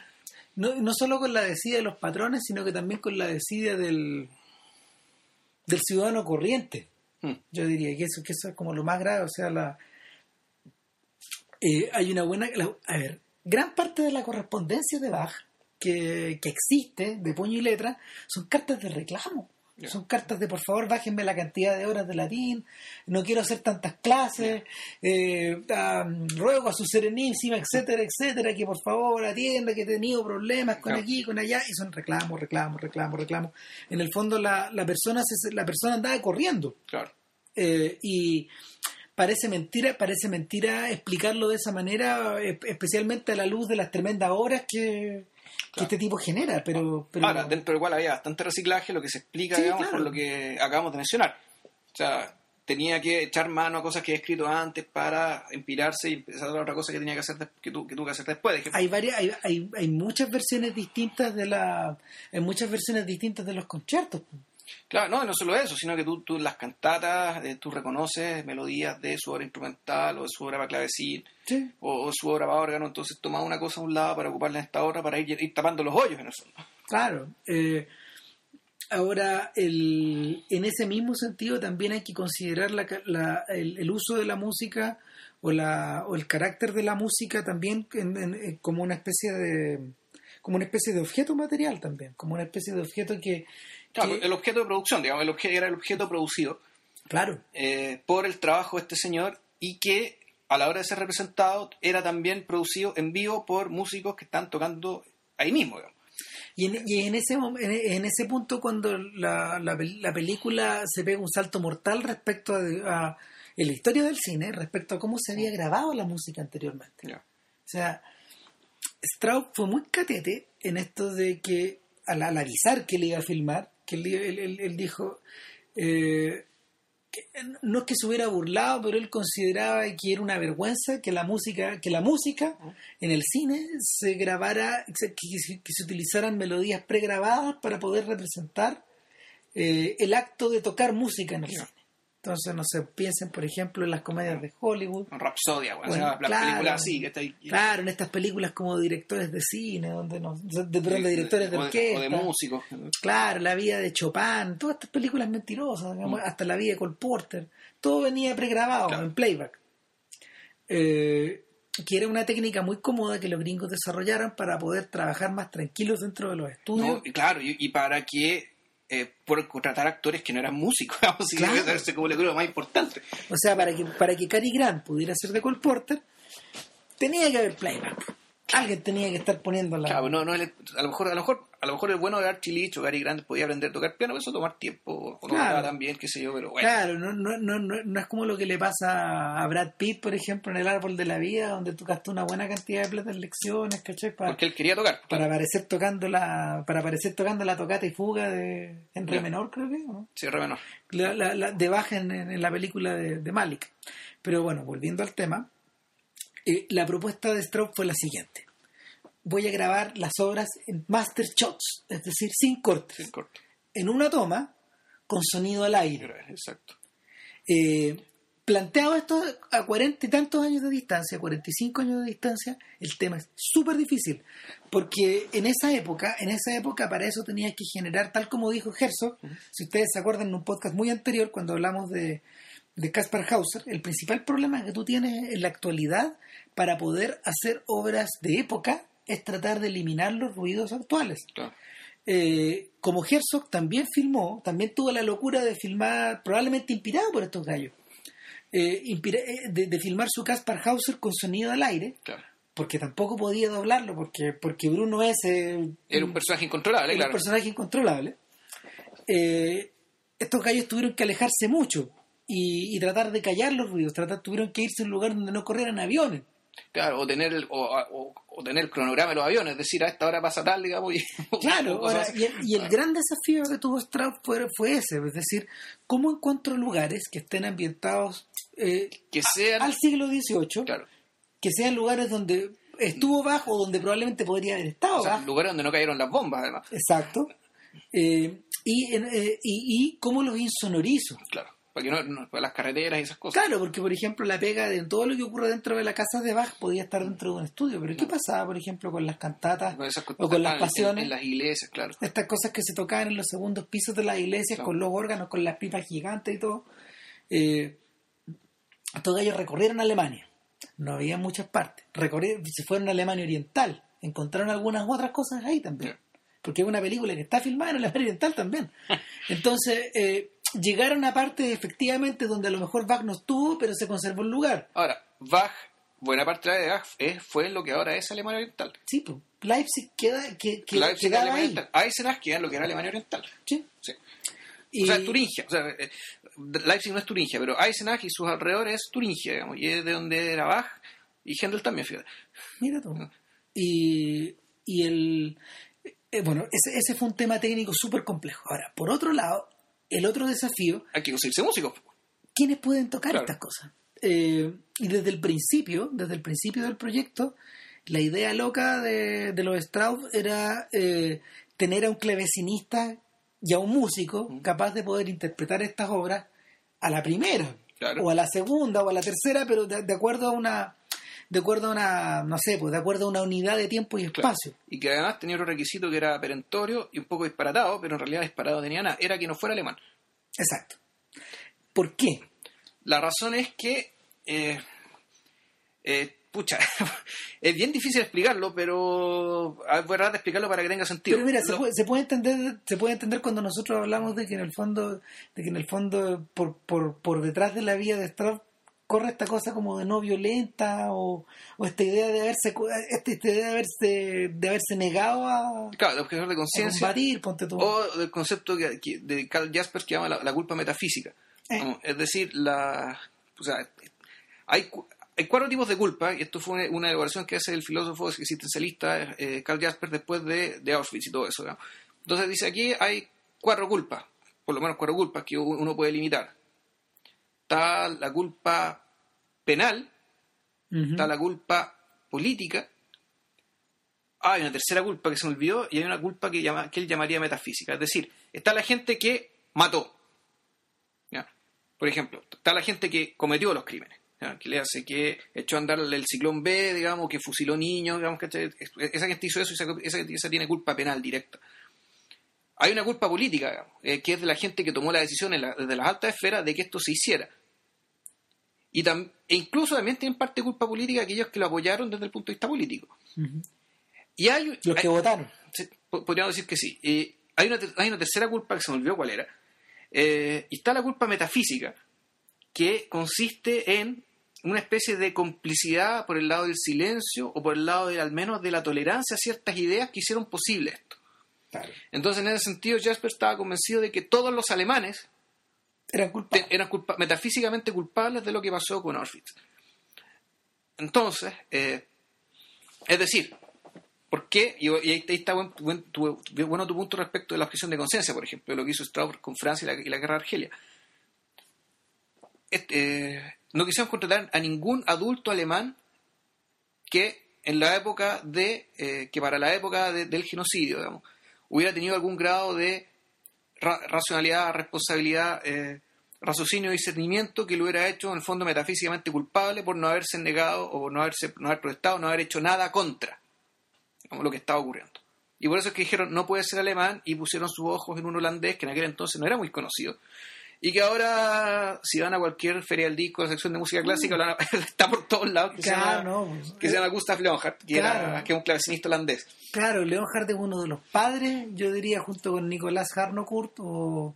No, no solo con la desidia de los patrones, sino que también con la desidia del, del ciudadano corriente. Hmm. Yo diría que eso, que eso es como lo más grave, o sea, la, eh, hay una buena... a ver, gran parte de la correspondencia de Bach que, existe de puño y letra son cartas de reclamo. Son cartas de por favor bájenme la cantidad de horas de latín, no quiero hacer tantas clases, eh, ruego a su serenísima, etcétera, etcétera, que por favor atienda, que he tenido problemas con aquí, con allá, y son reclamos, reclamos, reclamos, reclamos. En el fondo la, la persona se, la persona andaba corriendo. Claro. Eh, y parece mentira, parece mentira explicarlo de esa manera, e- especialmente a la luz de las tremendas obras que, que este tipo genera, pero, pero Ahora, dentro del cual había bastante reciclaje, lo que se explica, Sí, digamos, claro. por lo que acabamos de mencionar. O sea, tenía que echar mano a cosas que he escrito antes para inspirarse y empezar a otra cosa que tenía que hacer que, tu- que tuvo que hacer después. Hay varias, hay, hay, hay muchas versiones distintas de la, hay muchas versiones distintas de los conciertos. Claro, no, no solo eso, sino que tú, tú las cantatas, eh, tú reconoces melodías de su obra instrumental o de su obra para clavecín Sí. o, o su obra para órgano, entonces tomaba una cosa a un lado para ocuparla en esta otra para ir, ir tapando los hoyos en fondo. Claro. eh, ahora, el, en ese mismo sentido también hay que considerar la la- el, el uso de la música o, la, o el carácter de la música también en- en- en- como una especie de como una especie de objeto material también, como una especie de objeto que, Claro, que- el objeto de producción, digamos, el obje- era el objeto producido claro, eh, por el trabajo de este señor y que a la hora de ser representado era también producido en vivo por músicos que están tocando ahí mismo. digamos. Y en, y en ese en, ese punto cuando la, la, pel- la película se pega un salto mortal respecto a, a- en la historia del cine, respecto a cómo se había grabado la música anteriormente. Ya. O sea, Straub fue muy catete en esto de que al, al avisar que le iba a filmar, que él, él- él- él dijo, eh, que no es que se hubiera burlado, pero él consideraba que era una vergüenza que la música, que la música en el cine se grabara, que, se- que utilizaran melodías pregrabadas para poder representar eh, el acto de tocar música en el cine. Entonces, no sé, piensen, por ejemplo, en las comedias de Hollywood, Rapsodia, bueno, Bueno, las claro. películas así, que está ahí- Claro, en estas películas como directores de cine, donde no, de, perdón, de directores de o orquesta. o de músicos. Claro, la vida de Chopin, todas estas películas mentirosas, digamos, Mm. hasta la vida de Cole Porter, todo venía pregrabado Claro. en playback. Eh, que era una técnica muy cómoda que los gringos desarrollaron para poder trabajar más tranquilos dentro de los estudios. No, claro, y, y para que eh, por contratar actores que no eran músicos, digamos, y Claro. verse como el lo más importante. O sea, para que, para que Cary Grant pudiera ser de Cole Porter, tenía que haber playback. Alguien tenía que estar poniendo la... Claro, no, no, a lo mejor, a lo mejor, a lo mejor el bueno de Archie Leach o Gary Grant podía aprender a tocar piano, pero eso tomar tiempo, o no Claro. tan bien, qué sé yo, pero bueno. Claro, no, no, no, no, no es como lo que le pasa a Brad Pitt, por ejemplo, en El Árbol de la Vida, donde tú gastas una buena cantidad de plata en lecciones, ¿cachai? Para, Porque él quería tocar. para aparecer tocando la para aparecer tocando la tocata y fuga de en re menor, creo que, ¿no? Sí, re menor. la, la- la- de baja en- en la película de, de Malik. Pero bueno, volviendo al tema, eh, la propuesta de Straub fue la siguiente. Voy a grabar las obras en master shots, es decir, sin cortes, Sí, corto. en una toma con sonido al aire. Exacto. Eh, planteado esto a cuarenta y tantos años de distancia, 45 años de distancia, el tema es súper difícil, porque en esa época, en esa época para eso tenías que generar, tal como dijo Herzog, si ustedes se acuerdan en un podcast muy anterior cuando hablamos de, de Caspar Hauser, el principal problema que tú tienes en la actualidad para poder hacer obras de época es tratar de eliminar los ruidos actuales Claro. eh, como Herzog también filmó, también tuvo la locura de filmar, probablemente inspirado por estos gallos, eh, inspira- eh, de, de filmar su Caspar Hauser con sonido al aire, claro. porque tampoco podía doblarlo, porque, porque Bruno es eh, Era un personaje incontrolable, era claro. un personaje incontrolable. Estos gallos tuvieron que alejarse mucho y, y tratar de callar los ruidos, tratar, tuvieron que irse a un lugar donde no corrieran aviones. Claro, o tener el, o, o- o tener el cronograma de los aviones, es decir, a esta hora pasa tal, digamos. Y, Claro, ahora, y, el, y el gran desafío que tuvo Strauss fue, fue ese, es decir, cómo encuentro lugares que estén ambientados eh, que sean, al siglo XVIII, claro, que sean lugares donde estuvo bajo donde probablemente podría haber estado o sea, lugares donde no cayeron las bombas, además. Exacto. Eh, y, eh, y, y cómo los insonorizo. Claro, para que no, no- para las carreteras y esas cosas. Claro, porque por ejemplo la pega de todo lo que ocurre dentro de la casa de Bach podía estar dentro de un estudio, pero ¿qué pasaba por ejemplo con las cantatas Con esas o con las pasiones? En, las iglesias, claro. estas cosas que se tocaban en los segundos pisos de las iglesias Claro. con los órganos, con las pipas gigantes y todo. Eh, estos gallos recorrieron Alemania. No había muchas partes. Recorrieron, se fueron a Alemania Oriental. Encontraron algunas otras cosas ahí también. Porque es una película que está filmada en Alemania Oriental también. Entonces, eh, llegaron a partes efectivamente donde a lo mejor Bach no estuvo, pero se conservó el lugar. Ahora, Bach, buena parte de Bach es, fue lo que ahora es Alemania Oriental. Sí, pues. Leipzig queda, que, que- Leipzig, quedaba Alemania ahí. Oriental. Eisenach queda en lo que era Alemania Oriental. Sí. Sí. Y- O sea, Turingia. O sea, eh, Leipzig no es Turingia, pero Eisenach y sus alrededores es Turingia, digamos, y es de donde era Bach y Händel también, fíjate. Mira tú. Y, y el. eh, bueno, ese, ese fue un tema técnico súper complejo. Ahora, por otro lado, el otro desafío, Hay que conseguirse músicos. ¿quiénes pueden tocar Claro. estas cosas? Eh, y desde el principio, desde el principio del proyecto, la idea loca de, de los Strauss era eh, tener a un clavecinista y a un músico capaz de poder interpretar estas obras a la primera, Claro. o a la segunda, o a la tercera, pero de, de acuerdo a una de acuerdo a una, no sé, pues de acuerdo a una unidad de tiempo y Claro. espacio. Y que además tenía otro requisito que era perentorio y un poco disparatado, pero en realidad disparatado no tenía nada. Era que no fuera alemán. Exacto. ¿Por qué? La razón es que, eh, eh, pucha, es bien difícil explicarlo, pero ah, voy a tratar de explicarlo para que tenga sentido. Pero mira, se Lo- puede, se puede entender, se puede entender cuando nosotros hablamos de que en el fondo, de que en el fondo por, por, por detrás de la vía de Strauss corre esta cosa como de no violenta o, o esta idea de haberse esta, esta idea de haberse de haberse negado a, Claro, el objetor de conciencia combatir, ponte tú. o del concepto que, que- de Carl Jaspers que llama la, la culpa metafísica. Eh. Es decir, la, o sea, hay, cu- hay cuatro tipos de culpa, y esto fue una, elaboración que hace el filósofo existencialista eh, Carl Jaspers después de, de Auschwitz y todo eso. ¿no? Entonces dice aquí hay cuatro culpas, por lo menos cuatro culpas que uno puede limitar. Está la culpa penal, está la culpa política, ah, hay una tercera culpa que se me olvidó y hay una culpa que, llama, que él llamaría metafísica. Es decir, está la gente que mató. ¿ya? Por ejemplo, está la gente que cometió los crímenes. ¿ya? Que le hace que echó a andar el ciclón B, digamos, que fusiló niños, digamos, ¿cachai? Esa gente hizo eso y esa, esa- esa tiene culpa penal directa. Hay una culpa política, digamos, eh, que es de la gente que tomó la decisión en la- desde las altas esferas de que esto se hiciera. Y tam- e incluso también tienen parte de culpa política aquellos que lo apoyaron desde el punto de vista político. Y hay, Los que hay- votaron. podríamos decir que sí. Eh, hay, una, hay una tercera culpa que se me olvidó cuál era. Eh, y está la culpa metafísica, que consiste en una especie de complicidad por el lado del silencio o por el lado de, al menos de la tolerancia a ciertas ideas que hicieron posible esto. Claro. Entonces, en ese sentido, Jasper estaba convencido de que todos los alemanes Eran eran culpa- metafísicamente culpables de lo que pasó con Auschwitz. Entonces, eh, es decir, ¿por qué? Y, ahí, está buen- buen- tu, bueno tu punto respecto de la objeción de conciencia, por ejemplo, lo que hizo Strauss con Francia y la, guerra de Argelia. Eh, no quisieron contratar a ningún adulto alemán que en la época de, eh, que para la época de- del genocidio, digamos, hubiera tenido algún grado de ra- racionalidad, responsabilidad, eh, raciocinio y discernimiento que lo hubiera hecho en el fondo metafísicamente culpable por no haberse negado o no haberse no haber protestado, no haber hecho nada contra lo que estaba ocurriendo. Y por eso es que dijeron no puede ser alemán y pusieron sus ojos en un holandés que en aquel entonces no era muy conocido. Y que ahora, si van a cualquier feria del disco, sección de música clásica, lo van a- está por todos lados, que, se, Claro, llama, no, pues, que se llama Gustav Leonhardt, que, Claro. era, que es un clavecinista holandés. Claro, Leonhard es uno de los padres, yo diría, junto con Nicolás Harnoncourt o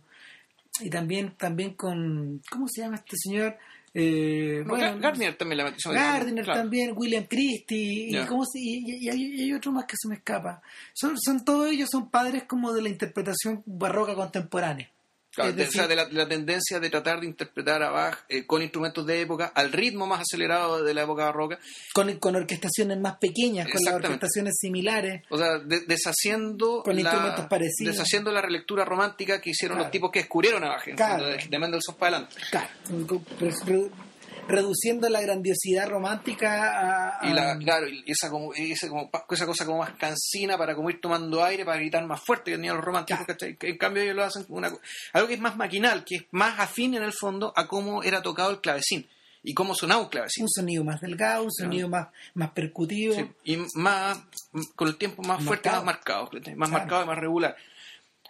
y también también con ¿cómo se llama este señor? Eh, No, Gardner también la metió. Gardner claro. también, William Christie y. ¿cómo se- y hay, y hay otro más que se me escapa. Son, son todos ellos son padres como de la interpretación barroca contemporánea. Claro, decir, o sea, de la, de la tendencia de tratar de interpretar a Bach eh, con instrumentos de época, al ritmo más acelerado de la época barroca, con, con orquestaciones más pequeñas, con las orquestaciones similares. o sea, de- deshaciendo, Con la, instrumentos parecidos. deshaciendo la relectura romántica que hicieron Claro. los tipos que descubrieron a Bach, Claro. de, de Mendelssohn para adelante. Claro, reduciendo la grandiosidad romántica a, Y la, a- claro, y esa, como, como, esa cosa como más cansina para como ir tomando aire, para gritar más fuerte que tenían los románticos. ¿cachai? En cambio ellos lo hacen una, co- algo que es más maquinal, que es más afín en el fondo a cómo era tocado el clavecín y cómo sonaba un clavecín. un sonido más delgado, un sonido más, más percutivo. Sí, y más con el tiempo más fuerte, Marcado. más marcado, más Claro. marcado y más regular.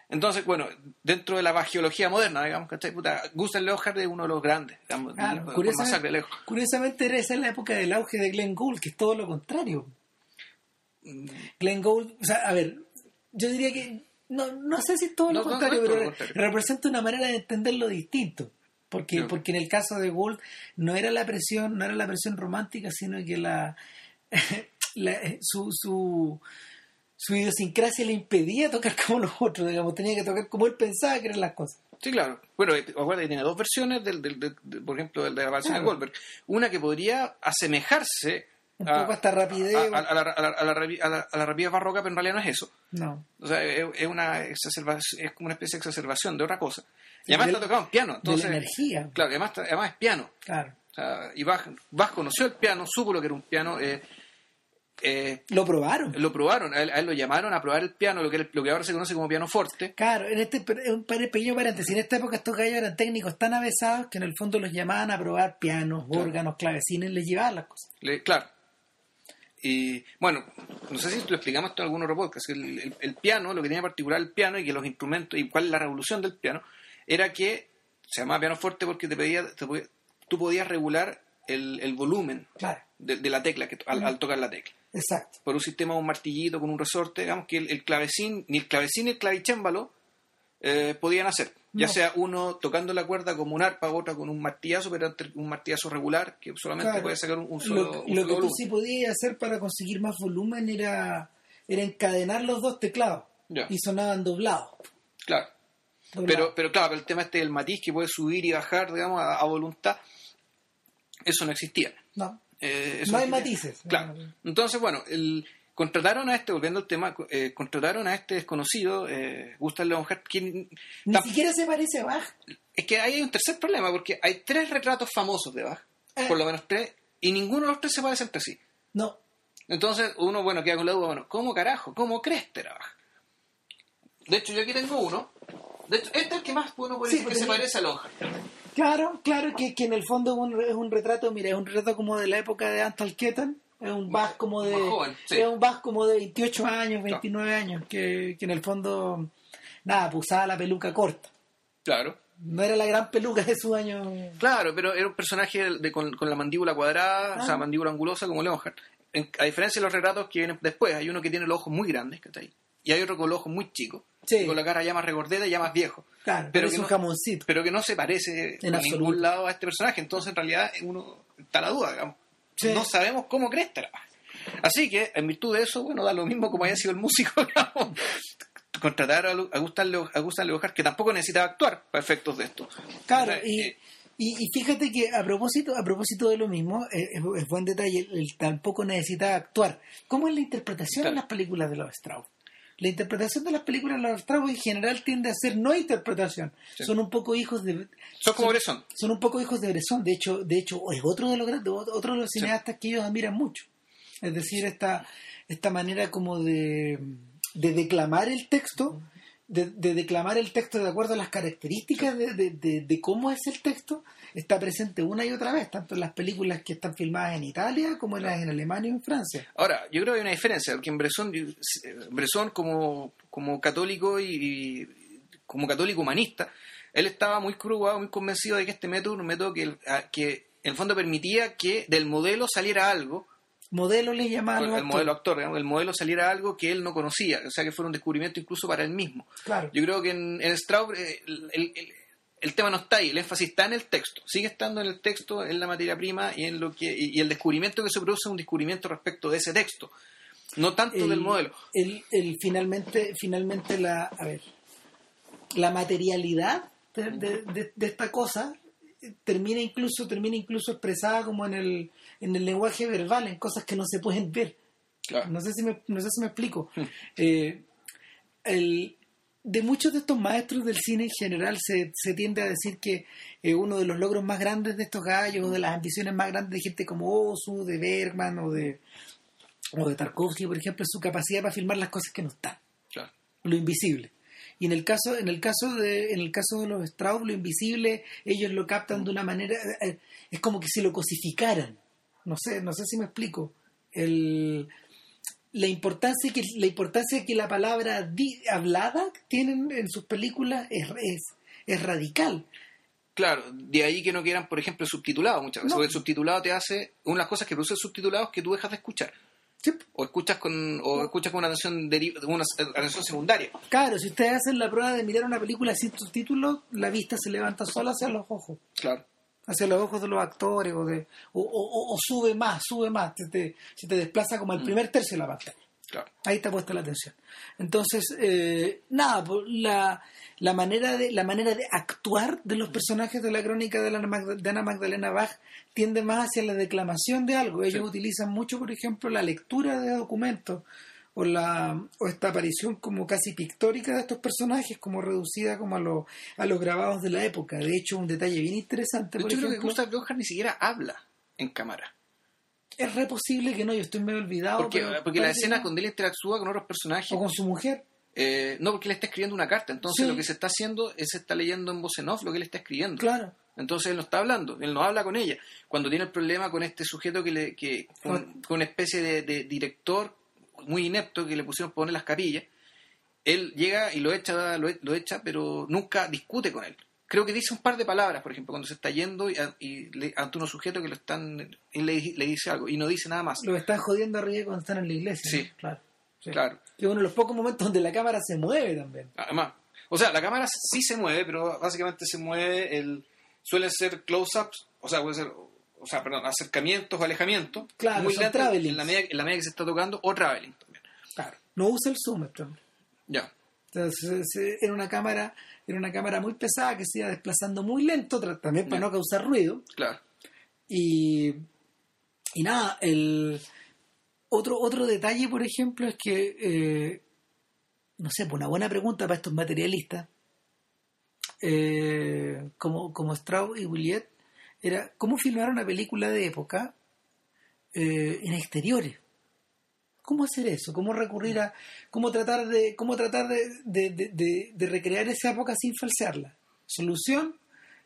Entonces, bueno, dentro de la bagiología moderna, digamos, ¿cachai? Puta, Gustav Leonhardt es uno de los grandes, digamos, Claro, por curiosamente- lejos. Curiosamente era esa es la época del auge de Glenn Gould, que es todo lo contrario. Glenn Gould, o sea, a ver, yo diría que, no, no sé si es todo lo No, contrario, no es todo pero contrario. representa una manera de entenderlo distinto. Porque, Claro. porque en el caso de Gould no era la presión, no era la presión romántica, sino que la, la- su, su su idiosincrasia le impedía tocar como los otros, digamos, tenía que tocar como él pensaba que eran las cosas. Sí, claro. Bueno, eh, acuérdate que tiene dos versiones, del, del, del- de- por ejemplo, del de la versión de. Goldberg. Una que podría asemejarse Un poco hasta rapidez. a- a- a la, a la- la la- rapidez barroca, pero en realidad no es eso. no. O sea, es, es una exacerbación, es como una especie de exacerbación de otra cosa. Y además del- está tocado en piano. de Entonces, la energía. Claro, además, además es piano. Claro. O sea, y Bach, Bach conoció el piano, supo lo que era un piano. eh, eh, Lo probaron. lo probaron, a él, a él lo llamaron a probar el piano, lo que, era- lo que ahora se conoce como piano forte. Claro, en este per- un pequeño paréntesis, en esta época estos gallos eran técnicos tan avesados que en el fondo los llamaban a probar pianos, Claro. órganos, clavecines, les llevaban las cosas. Le- claro. Y bueno, no sé si lo explicamos esto en algún otro podcast. El, el- el piano, lo que tenía particular el piano y que los instrumentos, y cuál es la revolución del piano, era que se llamaba piano fuerte porque te pedía, te tú podías regular el, el volumen Claro, de, de la tecla que, al, al tocar la tecla. exacto. Por un sistema, un martillito con un resorte, digamos que el, el clavecín, ni el clavecín ni el clavicémbalo eh, podían hacer. Ya No. sea uno tocando la cuerda como un arpa, otra con un martillazo, pero un martillazo regular que solamente Claro. puede sacar un, un solo, Lo, un lo solo que tú volumen. sí podías hacer para conseguir más volumen era, era encadenar los dos teclados Ya. y sonaban doblados. Claro. Pero, pero claro, el tema este del matiz que puede subir y bajar, digamos, a, a voluntad, eso no existía. no, Eh, eso no hay matices. Claro. Entonces, bueno, el, contrataron a este, volviendo al tema, eh, contrataron a este desconocido, eh, Gustav Leonhardt, quien Ni tam- siquiera se parece a Bach. es que ahí hay un tercer problema, porque hay tres retratos famosos de Bach, Eh. por lo menos tres, y ninguno de los tres se parece entre sí. No, Entonces uno, bueno, queda con la duda, bueno, ¿cómo carajo? ¿Cómo crees que era Bach? De hecho, yo aquí tengo uno. De hecho, este es el que más uno puede Sí, decir que se parece a Leonhardt. Claro, claro que, que en el fondo es un, es un retrato, mira, es un retrato como de la época de Antal Ketan, es un Bach como de Más joven, sí. es un Bach como de 28 años, 29 años, que, que en el fondo nada, pues usaba la peluca corta. Claro. No era la gran peluca de su año. Claro, pero era un personaje de- con, con la mandíbula cuadrada, Ah. o sea, mandíbula angulosa como Leonhardt. A diferencia de los retratos que vienen después, hay uno que tiene los ojos muy grandes, que está ahí, y hay otro con los ojos muy chicos, Sí. y con la cara ya más regordeta y ya más viejo. Claro, Pero que es un no- jamoncito. pero que no se parece En absoluto. ningún lado a este personaje. Entonces, en realidad, uno está la duda, digamos. Sí. No sabemos cómo crees era. Así que, en virtud de eso, bueno, da lo mismo como haya sido el músico, digamos. Contratar a, a Gustav Leo- a Leonhardt, que tampoco necesitaba actuar para efectos de esto. Claro, y, eh, y, y fíjate que a propósito, a propósito de lo mismo, eh, es, es buen detalle, él tampoco necesita actuar. ¿Cómo es la interpretación Claro. en las películas de los Strauss? La interpretación de las películas de los Strauss en general tiende a ser no interpretación. Sí. Son un poco hijos de Son como Bresson. son un poco hijos de Bresson. De hecho, de hecho es otro de los grandes- otro de los Sí. cineastas que ellos admiran mucho. Es decir, esta esta manera como de, de declamar el texto, de, de declamar el texto de acuerdo a las características de- de cómo es el texto, está presente una y otra vez, tanto en las películas que están filmadas en Italia como en las en Alemania y en Francia. Ahora, yo creo que hay una diferencia, porque en Bresson, Bresson como, como católico y, y como católico humanista, él estaba muy crudo, muy convencido de que este método era un método que, a- que en el fondo permitía que del modelo saliera algo, Modelo les llamaban el, el modelo actor, digamos, del modelo saliera algo que él no conocía, o sea que fuera un descubrimiento incluso para él mismo. Claro. Yo creo que en, en Straub eh, el, el- el- tema no está ahí, el énfasis está en el texto, sigue estando en el texto, en la materia prima y en lo que y, y el descubrimiento que se produce es un descubrimiento respecto de ese texto, no tanto el- del modelo. el- el finalmente, finalmente la, a ver, la materialidad de, de- de- de esta cosa eh, termina incluso, termina incluso expresada como en el, en el lenguaje verbal, en cosas que no se pueden ver. Claro. No sé si me, no sé si me explico. Hmm. Eh, el- de muchos de estos maestros del cine en general se, se tiende a decir que eh, uno de los logros más grandes de estos gallos, o de las ambiciones más grandes de gente como Osu, de Bergman o de, o de Tarkovsky, por ejemplo, es su capacidad para filmar las cosas que no están, Claro. lo invisible. Y en el caso, en el caso de, en el caso de los Strauss, lo invisible, ellos lo captan de una manera, eh, eh, es como que si lo cosificaran. No sé, no sé si me explico. El, la importancia que la importancia que la palabra di- hablada tienen en sus películas es, es, es radical. Claro, de ahí que no quieran, por ejemplo, el subtitulado muchas veces, No. porque el subtitulado te hace, una de las cosas que produce el subtitulado es que tú dejas de escuchar, Sí, o escuchas con, o escuchas con una atención, una atención secundaria. Claro, si ustedes hacen la prueba de mirar una película sin subtítulos, la vista se levanta sola hacia los ojos. Claro. Hacia los ojos de los actores o, de, o, o- o- o sube más, sube más, te- te- se te desplaza como al primer tercio de la pantalla. Claro. Ahí está puesta la atención. Entonces, eh, nada, pues, la, la, manera de, la manera de actuar de los personajes de la crónica de, la, de Ana Magdalena Bach tiende más hacia la declamación de algo. Ellos Sí. utilizan mucho, por ejemplo, la lectura de documentos o, la, o esta aparición como casi pictórica de estos personajes, como reducida como a, los a los grabados de la época. De hecho, un detalle bien interesante, hecho, creo que Gustav Dunhart ni siquiera habla en cámara. es re posible que no, yo estoy medio olvidado. Porque, pero porque la escena que cuando él interactúa con otros personajes, O con su mujer. eh, no, porque él está escribiendo una carta. Entonces Sí. lo que se está haciendo es está leyendo en voz en off lo que él está escribiendo. Claro. Entonces él no está hablando, él no habla con ella. Cuando tiene el problema con este sujeto que le, que, con, con una especie de, de director muy inepto que le pusieron poner las capillas, él llega y lo echa, lo, lo echa, pero nunca discute con él. Creo que dice un par de palabras, por ejemplo, cuando se está yendo y, a- y le- ante unos sujetos que lo están, él le, le dice algo y no dice nada más. Lo están jodiendo arriba cuando están en la iglesia. Sí. ¿no? Claro. sí. Claro. Que es uno de los pocos momentos donde la cámara se mueve también. Además, o sea, la cámara sí se mueve, pero básicamente se mueve el suelen ser close-ups, o sea, puede ser o sea, perdón, acercamientos o alejamientos Claro, muy travelings. en la medida en la medida que se está tocando o traveling también. Claro. No usa el zoom, esto. Ya. Entonces, se- era una cámara, era una cámara muy pesada que se iba desplazando muy lento, también para no causar ruido. Claro. Y, y nada, el otro, otro detalle, por ejemplo, es que, eh, no sé, pues una buena pregunta para estos materialistas, eh, como, como Strauss y Williet, era cómo filmar una película de época eh, en exteriores. ¿Cómo hacer eso? ¿Cómo recurrir a, cómo tratar de, cómo tratar de, de- de- de- de recrear esa época sin falsearla? Solución,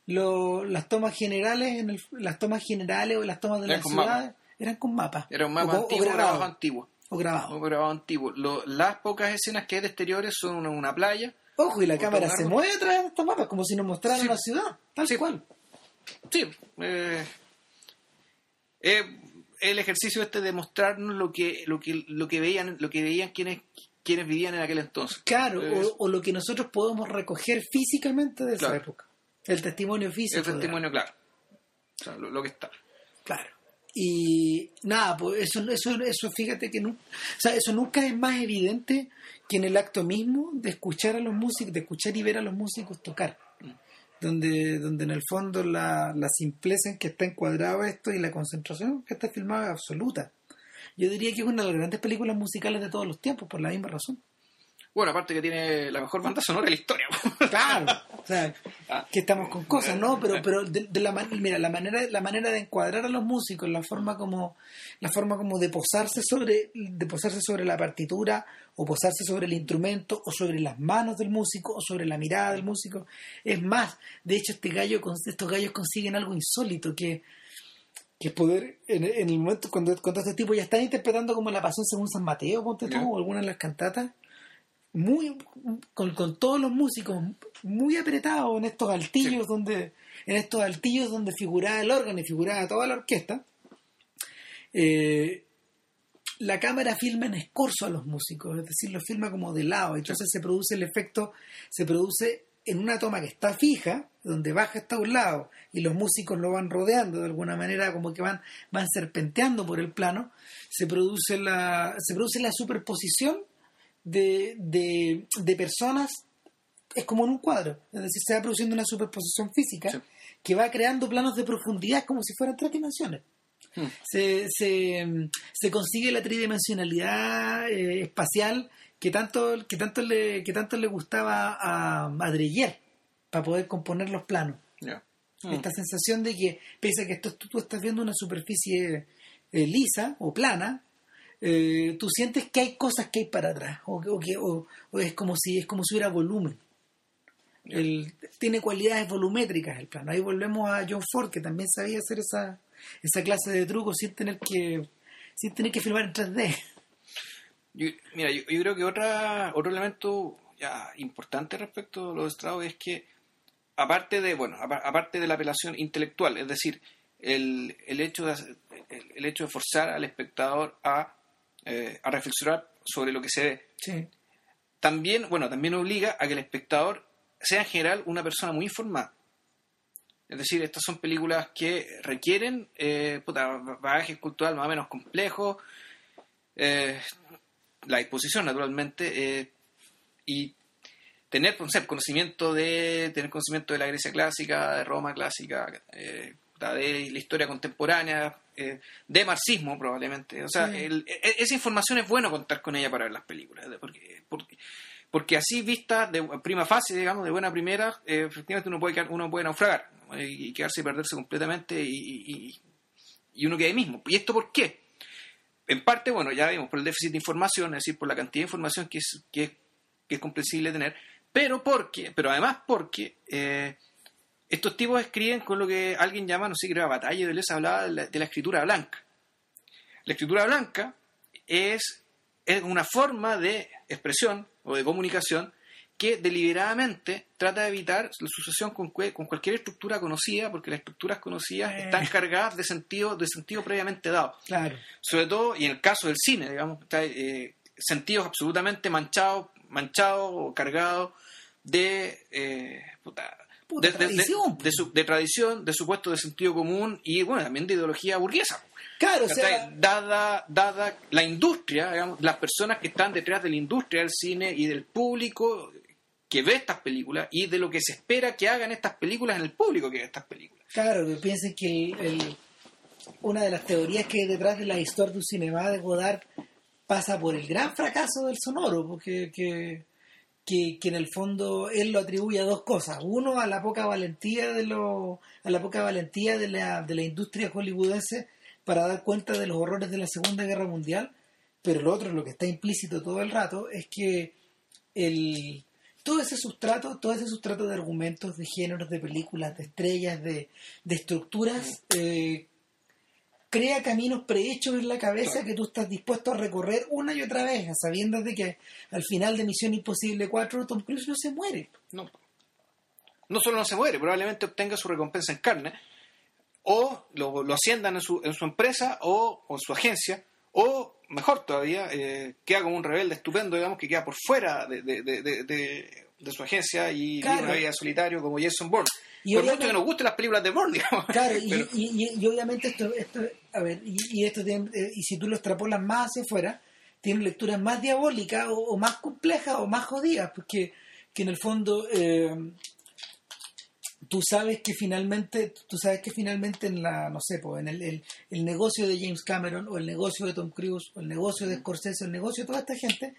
lo- las tomas generales, en el- las tomas generales o las tomas de las ciudades eran con mapas. Era un O mapa o antiguo, grabado, grabado antiguo. o grabado. Antiguo. Lo- las pocas escenas que hay de exteriores son una, una playa. Ojo, y la o cámara se mueve a través de estos mapas, como si nos mostraran Sí. una ciudad, tal Sí. cual. Sí. eh, eh, el ejercicio este de mostrarnos lo que, lo que, lo que veían, lo que veían quienes, quienes vivían en aquel entonces. Claro, Eh, o, o lo que nosotros podemos recoger físicamente de esa época. El testimonio físico. el testimonio, claro. O sea, lo, lo que está. Claro. Y nada, pues eso, eso, eso fíjate que no, o sea, eso nunca es más evidente que en el acto mismo de escuchar a los músicos, de escuchar y ver a los músicos tocar. Donde, donde en el fondo la, la simpleza en que está encuadrado esto y la concentración que está filmada es absoluta. Yo diría que es una de las grandes películas musicales de todos los tiempos, por la misma razón. Bueno, aparte que tiene la mejor banda sonora de la historia. Claro, o sea, Ah. que estamos con cosas, ¿no? Pero, pero de, de la, man- mira, la manera, la manera de encuadrar a los músicos, la forma como, la forma como de posarse sobre, de posarse sobre la partitura, o posarse sobre el instrumento, o sobre las manos del músico, o sobre la mirada del músico, es más. De hecho, este gallo, estos gallos consiguen algo insólito que que es poder, en, en el momento cuando, cuando este tipo ya están interpretando como la pasión según San Mateo, ponte tú, Ya. o alguna de las cantatas, muy con, con todos los músicos muy apretados en estos altillos Sí. donde en estos altillos donde figuraba el órgano y figuraba toda la orquesta eh, la cámara filma en escorzo a los músicos es decir los filma como de lado entonces se produce el efecto se produce en una toma que está fija donde baja hasta un lado y los músicos lo van rodeando de alguna manera como que van van serpenteando por el plano se produce la se produce la superposición de, de, de personas es como en un cuadro, es decir, se va produciendo una superposición física Sí. que va creando planos de profundidad como si fueran tres dimensiones. Hmm. Se, se, se consigue la tridimensionalidad eh, espacial que tanto, que, tanto le, que tanto le gustaba a, a Dreyer para poder componer los planos. Ya. Mm. Esta sensación de que, pese a que esto, tú, tú estás viendo una superficie eh, lisa o plana, eh, tú sientes que hay cosas que hay para atrás, o, que- o que, o, o es como si es como si hubiera volumen. El- tiene cualidades volumétricas el plano. Ahí volvemos a John Ford, que también sabía hacer esa, esa clase de trucos sin tener que sin tener que filmar en 3D. Yo- mira, yo, yo creo que otra, otro elemento ya importante respecto a los Strauss es que, aparte de, bueno, apa- aparte de la apelación intelectual, es decir, el, el, hecho, de, el, el hecho de forzar al espectador a, eh, a reflexionar sobre lo que se ve, Sí. también, bueno, también obliga a que el espectador sea en general una persona muy informada. Es decir, estas son películas que requieren eh, puta, bagaje cultural más o menos complejo. eh, la disposición naturalmente eh, y tener no sé, conocimiento de tener conocimiento de la Grecia clásica, de Roma clásica, de la historia contemporánea, eh, de marxismo probablemente. O sea, Sí. el- e- esa información es bueno contar con ella para ver las películas, porque, porque, porque así vista de prima fase, digamos, de buena primera, eh, efectivamente uno puede, uno puede naufragar y, y quedarse y perderse completamente y, y- y- y uno queda ahí mismo. ¿Y esto por qué? En parte, bueno, ya vimos, por el déficit de información, es decir, por la cantidad de información que es, que es, que es comprensible tener, pero porque, pero además porque eh, estos tipos escriben con lo que alguien llama, no sé, creo, batalla de les hablaba de la, de la escritura blanca. La escritura blanca es, es una forma de expresión o de comunicación que deliberadamente trata de evitar la sucesión con cualquier estructura conocida, porque las estructuras conocidas Eh. están cargadas de sentido, de sentido previamente dado Claro. sobre todo, y en el caso del cine, digamos, está, eh, sentidos absolutamente manchados, manchados o cargados de, eh, puta, Puta de, tradición, de su- de tradición, de supuesto de sentido común y, bueno, también de ideología burguesa. Claro, o sea, dada, dada la industria, digamos, las personas que están detrás de la industria del cine y del público que ve estas películas y de lo que se espera que hagan estas películas en el público que ve estas películas. claro, que piensen que el- el- una de las teorías que hay detrás de la historia du cinema de Godard pasa por el gran fracaso del sonoro, porque que, que, que en el fondo él lo atribuye a dos cosas. Uno, a la poca valentía de lo, a la poca valentía de la, de la industria hollywoodense para dar cuenta de los horrores de la Segunda Guerra Mundial, pero lo otro, lo que está implícito todo el rato, es que el, todo ese sustrato, todo ese sustrato de argumentos, de géneros, de películas, de estrellas, de, de estructuras, eh, crea caminos prehechos en la cabeza Claro. que tú estás dispuesto a recorrer una y otra vez, a sabiendas de que al final de Misión Imposible 4 Tom Cruise no se muere. No. no solo no se muere, probablemente obtenga su recompensa en carne, o lo, lo asciendan en su, en su empresa o, o en su agencia, o mejor todavía, eh, queda como un rebelde estupendo, digamos, que queda por fuera de, de- de- de- su agencia y vive Claro. una vida solitario como Jason Bourne. Y por mucho que nos gusten las películas de Bourne, digamos. Claro, y, Pero- y- y- y obviamente esto, esto a ver, y, y esto tiene- eh, y si tú lo extrapolas más hacia afuera, tiene lecturas más diabólicas o, o más complejas o más jodidas, porque que en el fondo eh, tú sabes que finalmente, tú sabes que finalmente en la, no sé, pues, en el, el, el negocio de James Cameron o el negocio de Tom Cruise o el negocio de Scorsese el negocio de toda esta gente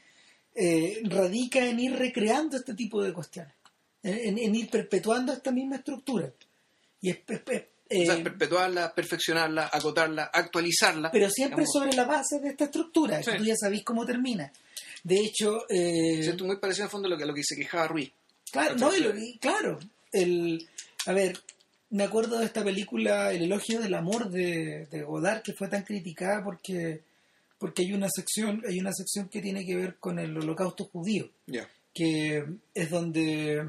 eh, radica en ir recreando este tipo de cuestiones, en, en- en ir perpetuando esta misma estructura. Y es, es- es- o sea, eh, perpetuarla, perfeccionarla, acotarla, actualizarla. pero siempre digamos. sobre la base de esta estructura, que Sí. tú ya sabés cómo termina. De hecho, eh, Siento muy parecido en el fondo a lo que, a lo que se quejaba Ruiz. claro, no, claro, el, a ver, me acuerdo de esta película El elogio del amor de, de Godard que fue tan criticada porque porque hay una sección hay una sección que tiene que ver con el holocausto judío Ya. que es donde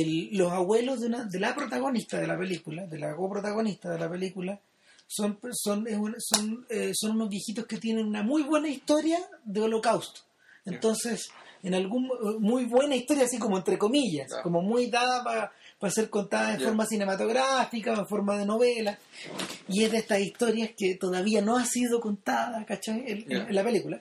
el- los abuelos de, una, de la protagonista de la película, de la coprotagonista de la película, son, son, eh, son unos viejitos que tienen una muy buena historia de holocausto. Entonces, en algún muy buena historia, así como entre comillas, Claro. como muy dada para ser contada en forma cinematográfica en forma de novela. Y es de estas historias que todavía no ha sido contada, ¿cachai? En la película.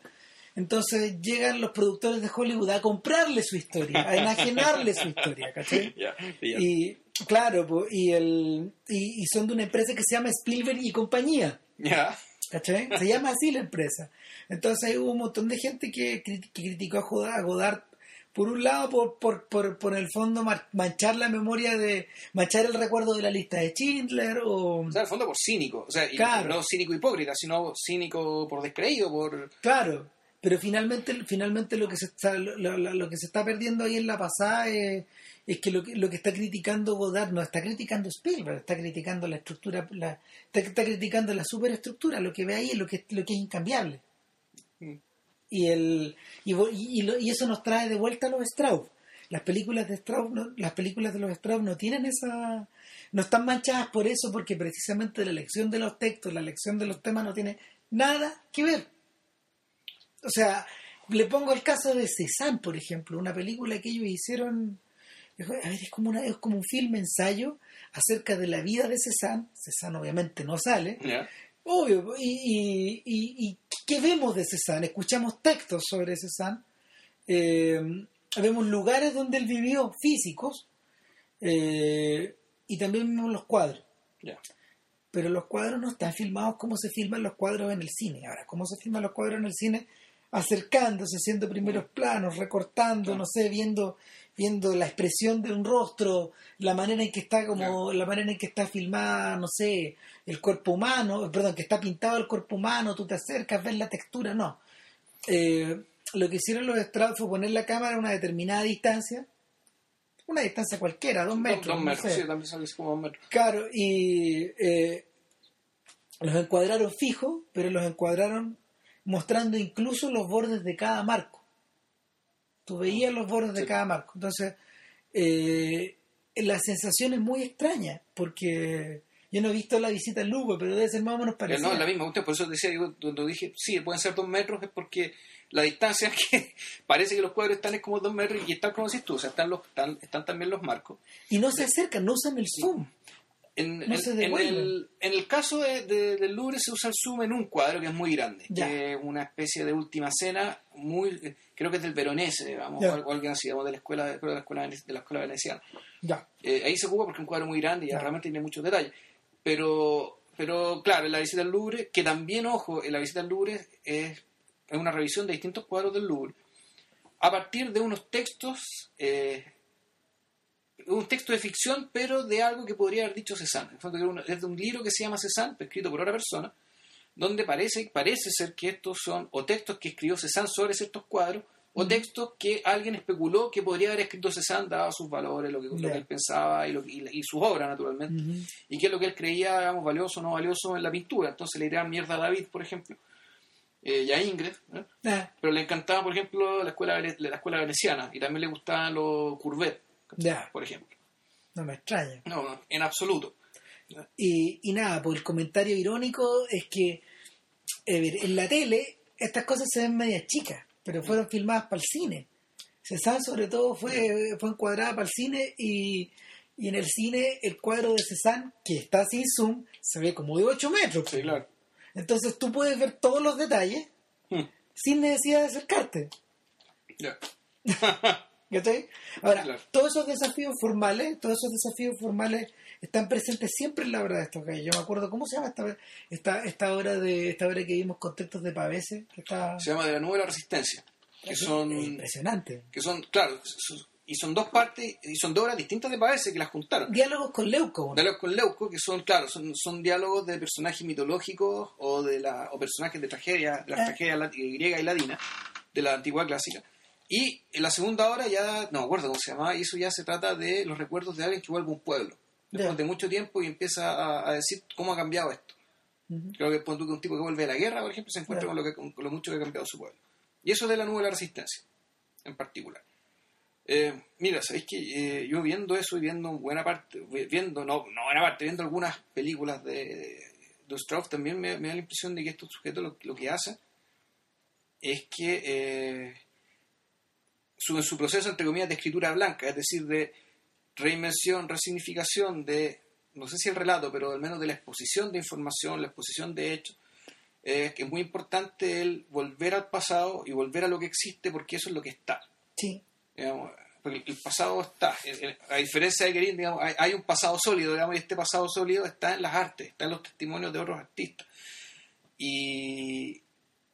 Entonces llegan los productores de Hollywood a comprarle su historia, a enajenarle su historia, ¿cachai? Y claro, po, y, el, y, y son de una empresa que se llama Spielberg y compañía, Ya. ¿cachai? Se llama así la empresa. Entonces hubo un montón de gente que, que criticó a Godard, a Godard, por un lado, por, por, por, por el fondo manchar la memoria de, manchar el recuerdo de la lista de Schindler o... O sea, el fondo por cínico. O sea, Claro. no cínico hipócrita, sino cínico por descreído, por... Claro, pero finalmente, finalmente lo que se está, lo, lo- lo que se está perdiendo ahí en la pasada es, es que lo, que lo que está criticando Godard no está criticando Spielberg, está criticando la estructura, la, está, está criticando la superestructura, lo que ve ahí es lo que, lo que es incambiable. Mm. Y, el, y, y, y eso nos trae de vuelta a los Strauss. Las películas de Strauss, no- las películas de los Strauss no tienen esa, no están manchadas por eso, porque precisamente la elección de los textos, la elección de los temas no tiene nada que ver. O sea, le pongo el caso de Cézanne, por ejemplo, una película que ellos hicieron, a ver, es como, una, es como un film ensayo acerca de la vida de Cézanne. Cézanne obviamente no sale, obvio, y, y, y, y ¿qué vemos de Cézanne? Escuchamos textos sobre Cézanne, eh, vemos lugares donde él vivió, físicos, eh, y también vemos los cuadros. Pero los cuadros no están filmados como se filman los cuadros en el cine. Ahora, ¿cómo se filman los cuadros en el cine? Acercándose, haciendo primeros planos, recortando, no sé, viendo viendo la expresión de un rostro, la manera en que está como la manera en que está filmada, no sé, el cuerpo humano, perdón, que está pintado el cuerpo humano, tú te acercas, ves la textura, no. Eh, lo que hicieron los estrados fue poner la cámara a una determinada distancia, una distancia cualquiera, dos metros. Dos metros, sé. sí, también sale como dos metros. Claro, y eh, los encuadraron fijos, pero los encuadraron mostrando incluso los bordes de cada marco. Tú veías los bordes de cada marco. Entonces, eh, la sensación es muy extraña, porque yo no he visto la visita al Lugo, pero debe ser más o menos parecida. No, es la misma, usted, por eso decía, yo, cuando dije, sí, pueden ser dos metros, es porque la distancia que parece que los cuadros están es como dos metros y están como decís tú, o sea, están, los, están, están también los marcos. Y no se acercan, no usan el zoom. En, No en- el, en el caso de, de- del Louvre se usa el zoom en un cuadro que es muy grande, Ya. que es una especie de última cena, muy eh, creo que es del Veronese, digamos, o alguien así, digamos, de la escuela de, la escuela, de la escuela veneciana. Ya. Eh, ahí se ocupa porque es un cuadro muy grande y Ya. realmente tiene muchos detalles. Pero, pero claro, en la visita al Louvre, que también, ojo, en la visita al Louvre es, es una revisión de distintos cuadros del Louvre, a partir de unos textos, eh, un texto de ficción, pero de algo que podría haber dicho Cézanne. Es de un libro que se llama Cézanne, escrito por otra persona, donde parece, parece ser que estos son o textos que escribió Cézanne sobre ciertos cuadros, o textos que alguien especuló que podría haber escrito Cézanne, dado sus valores, lo que, lo Ya. que él pensaba y, lo, y, y sus obras, naturalmente, y qué es lo que él creía digamos, valioso o no valioso en la pintura. Entonces le dirán mierda a David, por ejemplo, eh, y a Ingrid, ¿eh? Ah, pero le encantaba, por ejemplo, la escuela, la escuela veneciana, y también le gustaban los Courbet, ya, por ejemplo. no me extraña. No, no, en absoluto. Y, y nada, pues el comentario irónico es que eh, en la tele estas cosas se ven medias chicas, pero fueron filmadas para el cine. Cézanne sobre todo fue, fue encuadrada para el cine y, y en el cine el cuadro de Cézanne, que está sin zoom, se ve como de 8 metros. Sí, claro. Entonces tú puedes ver todos los detalles Hmm, sin necesidad de acercarte. ya. ¿cachai? Ahora, Claro. todos esos desafíos formales, todos esos desafíos formales están presentes siempre en la obra de estos gallos. Yo me acuerdo, ¿cómo se llama esta, esta, esta obra de esta obra que vimos con textos de Pavese? Se llama De la Nube a la Resistencia, que es son, impresionante. que son claro, son- y son dos partes, y son dos obras distintas de Pavese que las juntaron. Diálogos con Leuco. ¿no? Diálogos con Leuco, que son, claro, son, son diálogos de personajes mitológicos o de la, o personajes de tragedia, de las Ah. tragedias lati- griega y latina, de la antigua clásica. Y en la segunda hora ya, no me acuerdo cómo se llamaba, y eso ya se trata de los recuerdos de alguien que vuelve a un pueblo, después de mucho tiempo y empieza a, a decir cómo ha cambiado esto. Ujú. Creo que que un tipo que vuelve de la guerra, por ejemplo, se encuentra con, lo que, con lo mucho que ha cambiado su pueblo. Y eso es de la nube de la resistencia, en particular. Eh, mira, sabéis que eh, yo viendo eso y viendo buena parte, viendo, no, no buena parte, viendo algunas películas de, de Strauss, también me, me da la impresión de que estos sujetos lo, lo que hacen es que eh, su, en su proceso, entre comillas, de escritura blanca, es decir, de reinvención, resignificación de, no sé si el relato, pero al menos de la exposición de información, la exposición de hechos, eh, que es muy importante el volver al pasado y volver a lo que existe porque eso es lo que está. Sí. digamos, porque el pasado está, a diferencia de Guerin, digamos, hay, hay un pasado sólido, digamos, y este pasado sólido está en las artes, está en los testimonios de otros artistas. Y,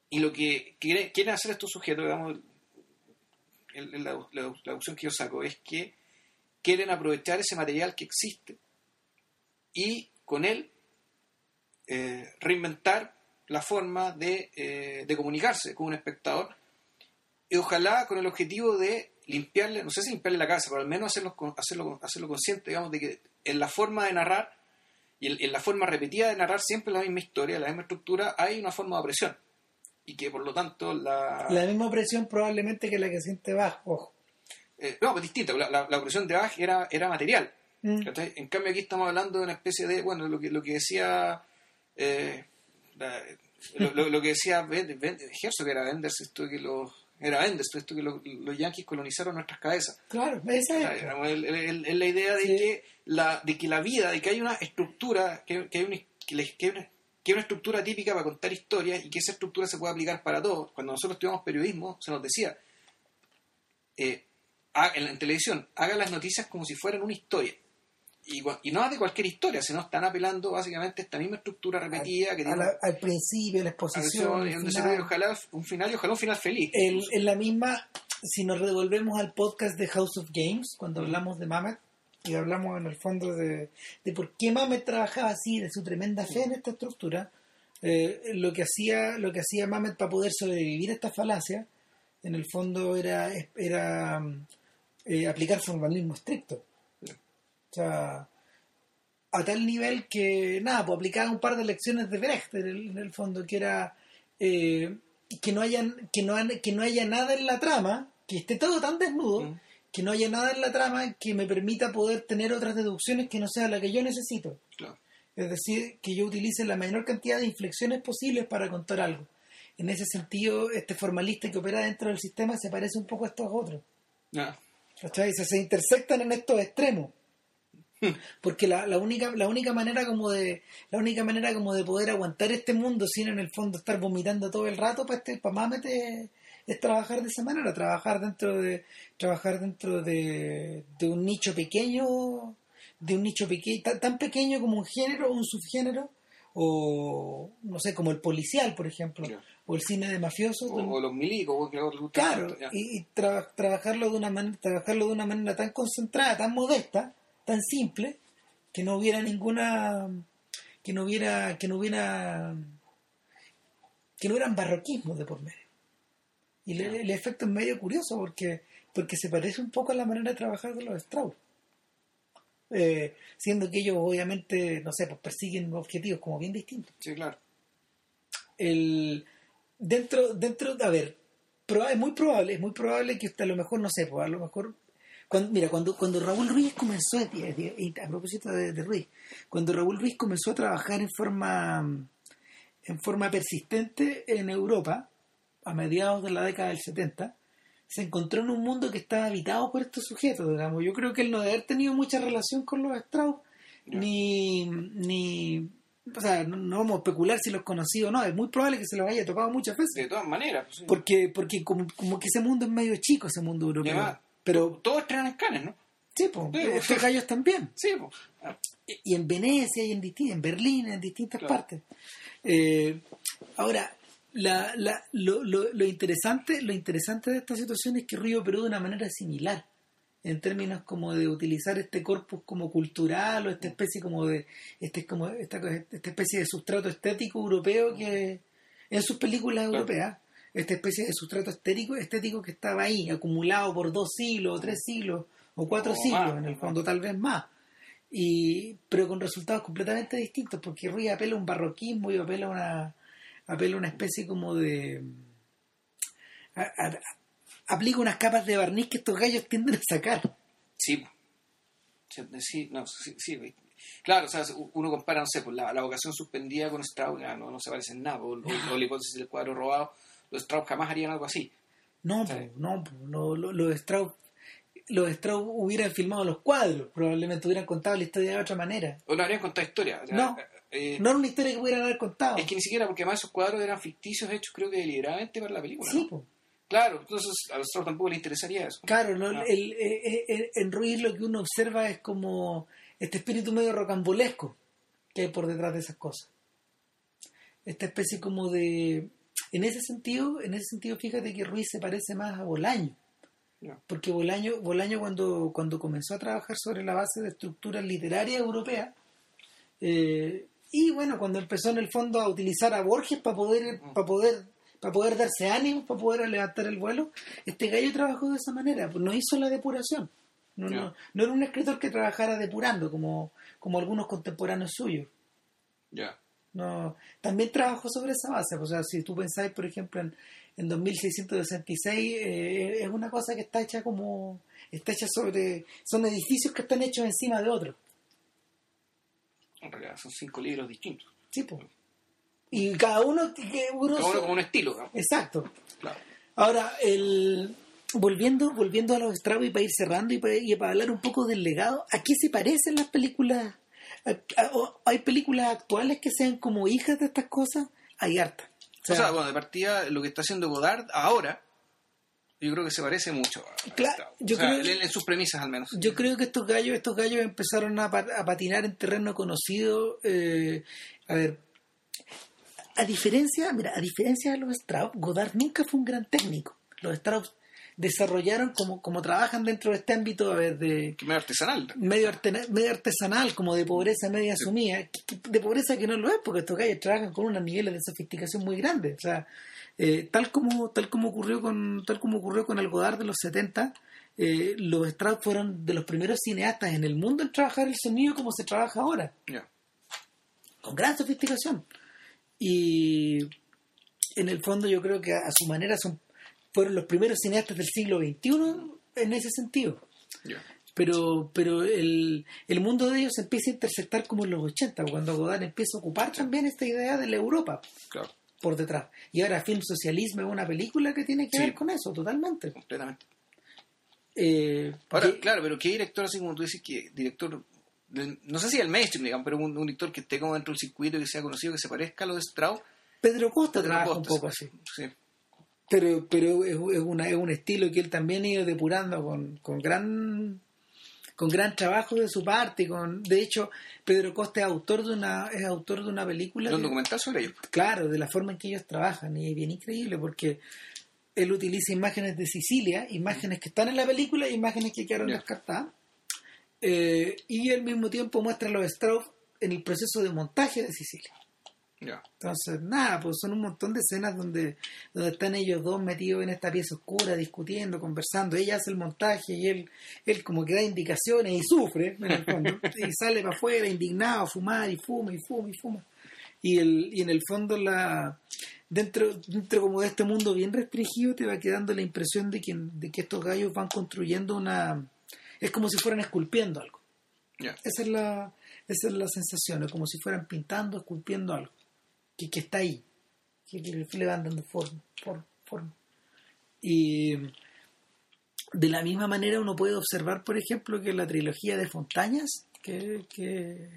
y lo que quiere- quieren hacer estos sujetos, digamos, la, opción que yo saco es que quieren aprovechar ese material que existe y con él eh, reinventar la forma de, eh, comunicarse con un espectador y ojalá con el objetivo de limpiarle, no sé si limpiarle la casa, pero al menos hacerlo, hacerlo, hacerlo consciente, digamos, de que en la forma de narrar y en, en la forma repetida de narrar siempre la misma historia, la misma estructura, hay una forma de opresión. Y que por lo tanto la... La misma opresión probablemente que la que siente Bach, ojo. eh, no, pues distinta, la, la, la opresión de Bach era, era material. Mm. En cambio aquí estamos hablando de una especie de, bueno, lo que, lo que decía... eh, la- lo, lo- lo que decía Herzog, que era Enders, esto que los... Era Enders, esto que los, los yanquis colonizaron nuestras cabezas. Claro, esa es. digamos, el- el- el- el- la idea de Sí. que la de que la vida de que hay una estructura que, que hay, una, que hay una- que es una estructura típica para contar historias y que esa estructura se puede aplicar para todos. Cuando nosotros estudiamos periodismo, se nos decía, eh, en, la, en televisión, haga las noticias como si fueran una historia. Y, no de cualquier historia, sino están apelando básicamente a esta misma estructura repetida que A tiene la- al principio, la exposición. final. ojalá un final y ojalá un final feliz. El- en la misma, si nos devolvemos al podcast de House of Games, cuando hablamos de Mamet, y hablamos en el fondo de, de por qué Mamet trabajaba así, de su tremenda fe en esta estructura, eh, lo que hacía lo que hacía Mamet para poder sobrevivir a esta falacia, en el fondo era, era eh, aplicar formalismo estricto. O sea, a tal nivel que, nada, pues aplicaba un par de lecciones de Brecht en el, fondo, que era eh, que, no haya, que, no, que no haya nada en la trama, que esté todo tan desnudo, Mm. Que no haya nada en la trama que me permita poder tener otras deducciones que no sea la que yo necesito. Claro. Es decir, que yo utilice la menor cantidad de inflexiones posibles para contar algo. En ese sentido, este formalista que opera dentro del sistema se parece un poco a estos otros. ¿cachai? Se, se intersectan en estos extremos. Porque la, la única la única manera como de la única manera como de poder aguantar este mundo sin en el fondo estar vomitando todo el rato para este para Mamet es, trabajar de esa manera trabajar dentro de trabajar dentro de, de un nicho pequeño de un nicho pequeño tan, tan pequeño como un género o un subgénero o no sé como el policial por ejemplo o el cine de mafiosos O, o los milicos, Claro, tanto, y, y tra- trabajarlo de una manera, trabajarlo de una manera tan concentrada, tan modesta, tan simple, que no hubiera ninguna, que no hubiera, que no hubiera, que no hubieran barroquismos de por medio. Y el, el efecto es medio curioso porque, porque se parece un poco a la manera de trabajar de los Strauss. Eh, siendo que ellos obviamente, no sé, pues persiguen objetivos como bien distintos Sí, claro. el dentro dentro a ver es muy probable es muy probable que usted a lo mejor no sé pues, a lo mejor cuando, mira cuando cuando Raúl Ruiz comenzó a, a propósito de, de Ruiz cuando Raúl Ruiz comenzó a trabajar en forma en forma persistente en Europa a mediados de la década del 70 se encontró en un mundo que estaba habitado por estos sujetos digamos yo creo que él no haber tenido mucha relación con los Strauss ni ni o sea, no, no vamos a especular si los conocí o no, es muy probable que se los haya topado muchas veces, De todas maneras. pues, sí. porque porque como, como que ese mundo es medio chico, ese mundo europeo. Pero Todos estrenan en Cannes, ¿no? sí, pues, Sí, estos gallos también. Sí, pues. Ah, Y en Venecia y en, en Berlín, en distintas Claro. partes. Eh, ahora, la, la, lo, lo, lo interesante lo interesante de esta situación es que Río operó de una manera similar en términos como de utilizar este corpus como cultural o esta especie como de este como esta, esta especie de sustrato estético europeo que en sus películas europeas esta especie de sustrato estético estético que estaba ahí acumulado por dos siglos o tres siglos o cuatro O siglos más, en el fondo tal vez más. Y pero con resultados completamente distintos porque Ruiz apela a un barroquismo y apela a una apela a una especie como de a- a- aplica unas capas de barniz que estos gallos tienden a sacar Sí. Sí, no, sí. Claro, o sea, uno compara, no sé, pues la, la vocación suspendida con Strauss, ya, no, no se parecen nada, o, o- o la hipótesis del cuadro robado, los Strauss jamás harían algo así. no po, no no, lo- los Strauss los Strauss hubieran filmado los cuadros probablemente hubieran contado la historia de otra manera O no habrían contado historia. o sea, No. Eh, no era una historia que pudieran haber contado Es que ni siquiera, porque además esos cuadros eran ficticios hechos, creo que deliberadamente para la película. sí ¿no? Claro, entonces a los Strauss tampoco les interesaría eso. Claro, ¿no? Ah. El- eh, eh, en Ruiz lo que uno observa es como este espíritu medio rocambolesco que hay por detrás de esas cosas. Esta especie como de... En ese sentido, en ese sentido, fíjate que Ruiz se parece más a Bolaño. Porque Bolaño, Bolaño cuando, cuando comenzó a trabajar sobre la base de estructuras literarias europeas, eh, y bueno, cuando empezó en el fondo a utilizar a Borges para poder, para poder, para poder darse ánimo, para poder levantar el vuelo, este gallo trabajó de esa manera, pues no hizo la depuración. No, no, no era un escritor que trabajara depurando como, como algunos contemporáneos suyos. Ya. No, también trabajó sobre esa base. O sea, si tú pensáis, por ejemplo, en, en 2666, eh, es una cosa que está hecha como. Está hecha sobre. Son edificios que están hechos encima de otros. En realidad son cinco libros distintos. Sí, po. Y cada uno. que uno Cada uno con un estilo, ¿no? Exacto. Claro. Ahora, el, volviendo, volviendo a los Strauss y para ir cerrando y para, y para hablar un poco del legado, ¿a qué se parecen las películas? hay películas actuales que sean como hijas de estas cosas, hay harta. O sea, bueno, de partida lo que está haciendo Godard ahora, yo creo que se parece mucho a, claro, yo creo, en, sus premisas al menos. Yo creo que estos gallos, estos gallos empezaron a, patinar en terreno conocido. Eh, a ver, a diferencia, mira, a diferencia de los Strauss, Godard nunca fue un gran técnico. Los Strauss desarrollaron como, como trabajan dentro de este ámbito a ver, de medio artesanal medio, medio artesanal como de pobreza media asumida de pobreza que no lo es porque estos gallos trabajan con unos niveles de sofisticación muy grandes o sea eh, tal como tal como ocurrió con tal como ocurrió con el Godard de los 70 eh, los Strauss fueron de los primeros cineastas en el mundo en trabajar el sonido como se trabaja ahora. Con gran sofisticación. Y en el fondo yo creo que a su manera son fueron los primeros cineastas del siglo XXI en ese sentido. Pero, pero el, el, mundo de ellos empieza a intersectar como en los 80, cuando Godard empieza a ocupar también esta idea de la Europa por detrás. Y ahora Film Socialismo es una película que tiene que ver con eso, totalmente. Completamente. Eh, ahora, claro, pero ¿qué director, así como tú dices, que director, no sé si el mainstream, digamos, pero un, director que esté como dentro del circuito, que sea conocido, que se parezca a lo de Strauss? Pedro Costa trabaja un poco así. Sí pero pero es, una, es un estilo que él también ha ido depurando con, con gran con gran trabajo de su parte con de hecho Pedro Costa es autor de una es autor de una película un documental sobre ellos claro de la forma en que ellos trabajan y es bien increíble porque él utiliza imágenes de Sicilia imágenes que están en la película imágenes que quedaron descartadas eh, y al mismo tiempo muestra los Strauss en el proceso de montaje de Sicilia entonces, nada, pues son un montón de escenas donde, donde están ellos dos metidos en esta pieza oscura, discutiendo, conversando. Ella hace el montaje y él, él como que da indicaciones y sufre, en el fondo, y sale para afuera indignado a fumar y fuma y fuma y fuma. Y, el, y en el fondo la dentro, dentro como de este mundo bien restringido te va quedando la impresión de que, de que estos gallos van construyendo una... Es como si fueran esculpiendo algo. Esa, es la, esa es la sensación, es como si fueran pintando, esculpiendo algo que, que está ahí, que, le van dando forma, forma, Y de la misma manera uno puede observar, por ejemplo, que la trilogía de Fontañas, que, que,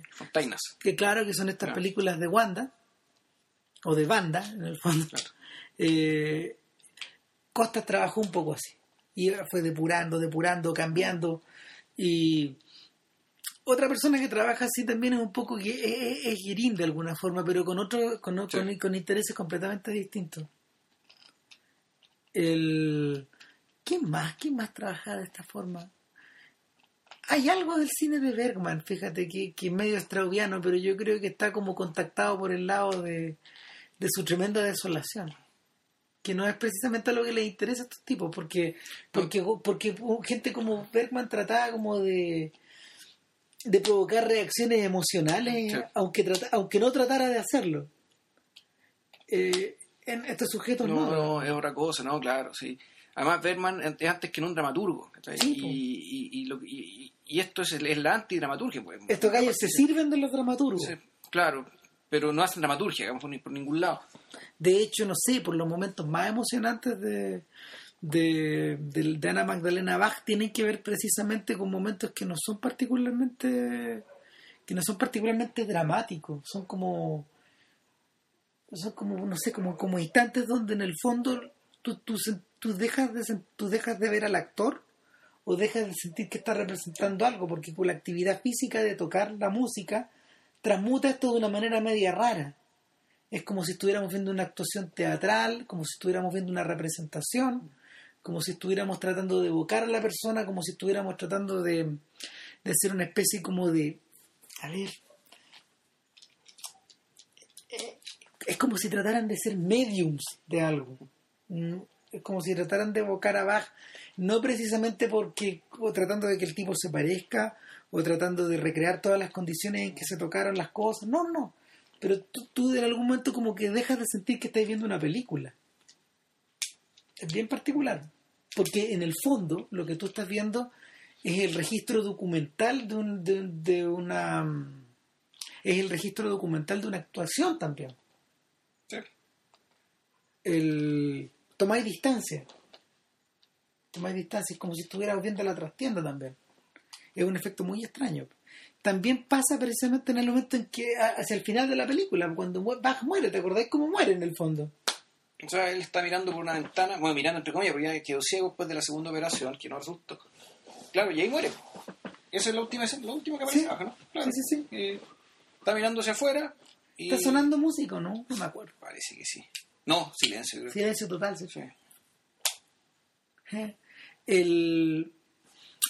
que claro que son estas películas de Wanda, o de banda, en el fondo, eh, Costa trabajó un poco así. Y fue depurando, depurando, cambiando. Y otra persona que trabaja así también es un poco es, es, de alguna forma, pero con otro, con, con, intereses completamente distintos. El ¿Quién más? ¿Quién más trabaja de esta forma? Hay algo del cine de Bergman, fíjate, que, que es medio estraudiano, pero yo creo que está como contactado por el lado de, de su tremenda desolación que no es precisamente lo que le interesa a estos tipos, porque, porque, porque gente como Bergman trataba como de, de provocar reacciones emocionales, aunque, aunque no tratara de hacerlo. Eh, en este sujeto no, no. es otra cosa, no, claro, sí. Además, Berman es antes que no un dramaturgo. y, y, y, esto es, es la antidramaturgia. Pues. Estos gallos se sirven de los dramaturgos. claro, pero no hacen dramaturgia, digamos, por, por ningún lado. De hecho, no sé, por los momentos más emocionantes de, de, Ana Magdalena Bach tienen que ver precisamente con momentos que no son particularmente que no son particularmente dramáticos son como son como no sé como como instantes donde en el fondo tú, tú, tú dejas de tú dejas de ver al actor o dejas de sentir que está representando algo porque con la actividad física de tocar la música transmuta esto de una manera media rara. Es como si estuviéramos viendo una actuación teatral como si estuviéramos viendo una representación como si estuviéramos tratando de evocar a la persona, como si estuviéramos tratando de, de hacer una especie como de, a ver, eh, es como si trataran de ser mediums de algo. Mm, es como si trataran de evocar a Bach, no precisamente porque, o tratando de que el tipo se parezca, o tratando de recrear todas las condiciones en que se tocaron las cosas. No, no. Pero tú, tú en algún momento como que dejas de sentir que estás viendo una película es bien particular, porque en el fondo lo que tú estás viendo es el registro documental de, un, de, una... es el registro documental de una actuación también. Sí. El, tomáis distancia. Tomáis distancia, es como si estuvieras viendo la trastienda también. Es un efecto muy extraño. también pasa precisamente en el momento en que, hacia el final de la película, cuando Bach muere, ¿te acordáis cómo muere en el fondo? O sea, él está mirando por una ventana, bueno, mirando entre comillas, porque ya quedó ciego después de la segunda operación, que no resultó. Claro, y ahí muere. Esa es la última, la última que aparece ¿no? Claro. Sí, sí, sí. Eh, está mirando hacia afuera. Y... Está sonando músico, ¿no? No me acuerdo. Parece que sí. No, silencio. Creo. Silencio total, sí. sí. Eh, el...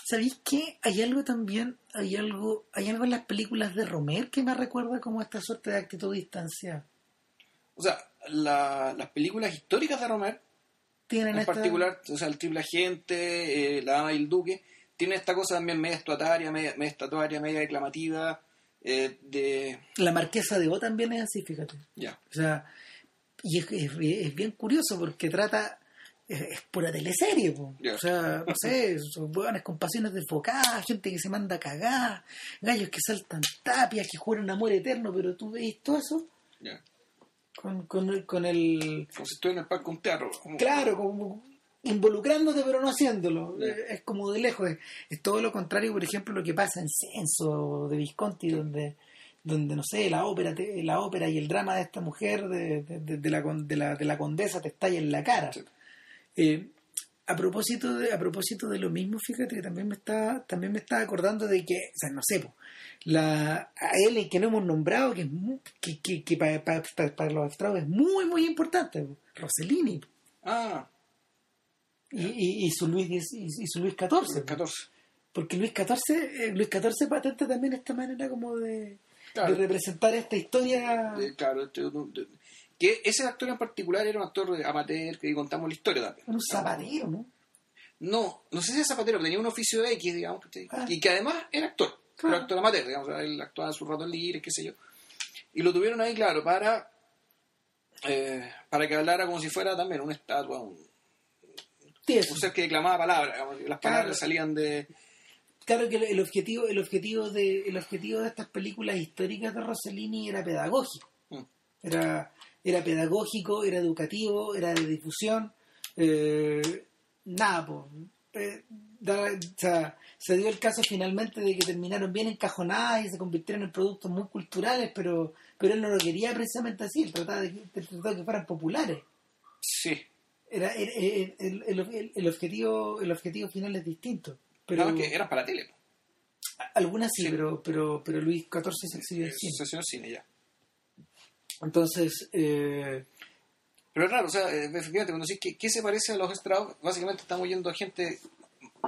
¿Sabéis qué? Hay algo también, hay algo, hay algo en las películas de Romer que me recuerda como esta suerte de actitud distanciada. O sea, la, las películas históricas de Romer, tienen en esta... particular, o sea, el triple agente, eh, la dama y el duque, tiene esta cosa también media estatuaria, media, media estatuaria, media declamativa, eh, de... La marquesa de O también es así, fíjate. Ya. O sea, y es, es, es bien curioso porque trata es, es pura teleserie. Ya. o sea, no sé, son hueones con pasiones desfocadas, gente que se manda a cagar, gallos que saltan tapias, que juran amor eterno, pero tú veis todo eso. Con, con, el, con el... Como si estuviera en el parque un teatro. como- Claro, como involucrándote pero no haciéndolo. Es, como de lejos. Es, es todo lo contrario, por ejemplo, lo que pasa en Censo de Visconti, donde donde no sé la ópera te- la ópera y el drama de esta mujer de, de- de- de la, de, la, de la condesa te estalla en la cara Sí. Eh, a propósito de a propósito de lo mismo fíjate que también me está también me está acordando de que o sea no sé po, la a él que no hemos nombrado que es que, que, que para, para, para- los extras es muy muy importante po, Rossellini Ah, y, y, y su Luis y, su Luis XIV el 14. porque Luis XIV eh, Luis XIV patenta también esta manera como de, Claro. de representar esta historia De- claro, este- de- que ese actor en particular era un actor amateur que contamos la historia también. un zapatero no No, no sé si es zapatero, pero tenía un oficio X, digamos, que- Ah. y que además era actor. Era actor amateur, digamos, él actuaba en sus ratos libres, qué sé yo. Y lo tuvieron ahí, claro, para eh, para que hablara como si fuera también una estatua, un, un ser que declamaba palabras, digamos, las palabras Claro. salían de... Claro que el- objetivo, el objetivo de, el objetivo de estas películas históricas de Rossellini era pedagógico. Mm. Era, era pedagógico, era educativo, era de difusión. eh, nada, po. Eh, da- o sea, se dio el caso finalmente de que terminaron bien encajonadas y se convirtieron en productos muy culturales, pero, pero él no lo quería precisamente así, él trataba de, trataba de que fueran populares. Sí, Era, era- el, el- el- el objetivo, el objetivo final es distinto. Pero, que eran para tele. algunas sí, Sí. Pero, pero, pero Luis XIV se exhibió en cine. Se en cine ya. Entonces, eh, Pero es raro, o sea, eh, efectivamente, cuando decís que, ¿qué se parece a los Strauss, básicamente estamos yendo a gente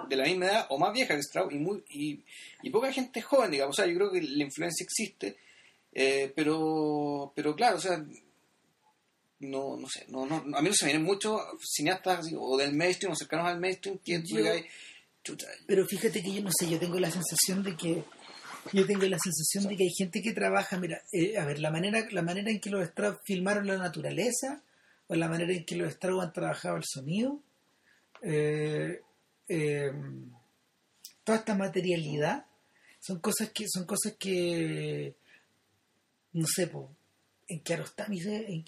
de la misma edad o más vieja que Strauss y, muy, y, y poca gente joven, digamos. O sea, yo creo que la influencia existe, eh, pero, pero claro, o sea, no, no sé, no, no, a mí no se me vienen muchos cineastas así, o del mainstream o cercanos al mainstream que Yo- digas, chuta, pero fíjate que yo no sé, yo tengo la sensación de que yo tengo la sensación de que hay gente que trabaja, mira, eh, a ver, la manera, la manera en que los Strauss filmaron la naturaleza la manera en que los Strauss han trabajado el sonido, eh, eh, toda esta materialidad son cosas que son cosas que no sé, po, en Kiarostami, en,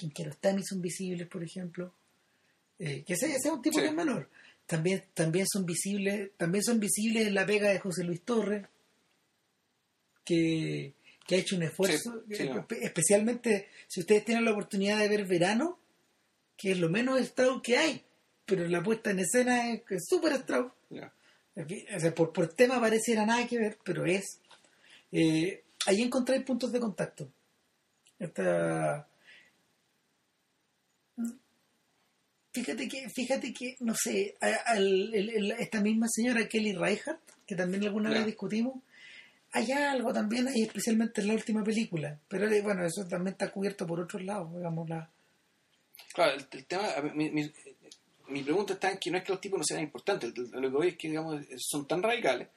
son visibles, por ejemplo, eh, que ese, ese es un tipo Sí. que es menor. También, también son visibles, también son visibles en la pega de José Luis Torres, que, que ha hecho un esfuerzo, Sí, sí, no. espe- especialmente si ustedes tienen la oportunidad de ver Verano, que es lo menos Strauss que hay, pero la puesta en escena es es súper Strauss. o sea, por, por tema pareciera nada que ver, pero es. Eh, ahí encontráis puntos de contacto. Esta... Fíjate que, fíjate que, no sé, a- el- el- esta misma señora Kelly Reichardt, que también alguna vez discutimos, hay algo también ahí, especialmente en la última película. Pero eh, bueno, eso también está cubierto por otros lados, digamos. La... Claro, el, el tema, mi, mi, mi pregunta está en que no es que los tipos no sean importantes, lo que voy es que, digamos, son tan radicales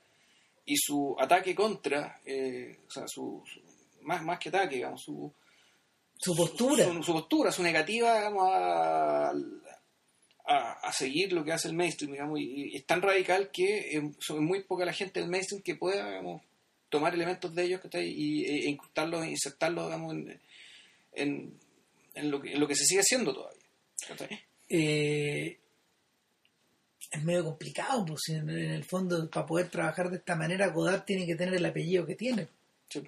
y su ataque contra, eh, o sea, su, su- más, más que ataque, digamos, su, Su postura. Su, su postura, su negativa, digamos, a, a, a seguir lo que hace el mainstream, digamos, y, y es tan radical que eh, son muy poca la gente del mainstream que pueda, digamos, tomar elementos de ellos ¿cachai? y e, e incrustarlos, insertarlos, digamos, en, en, en lo que, en lo que se sigue haciendo todavía. Eh, es medio complicado, pues en, en el fondo para poder trabajar de esta manera Godard tiene que tener el apellido que tiene. Sí.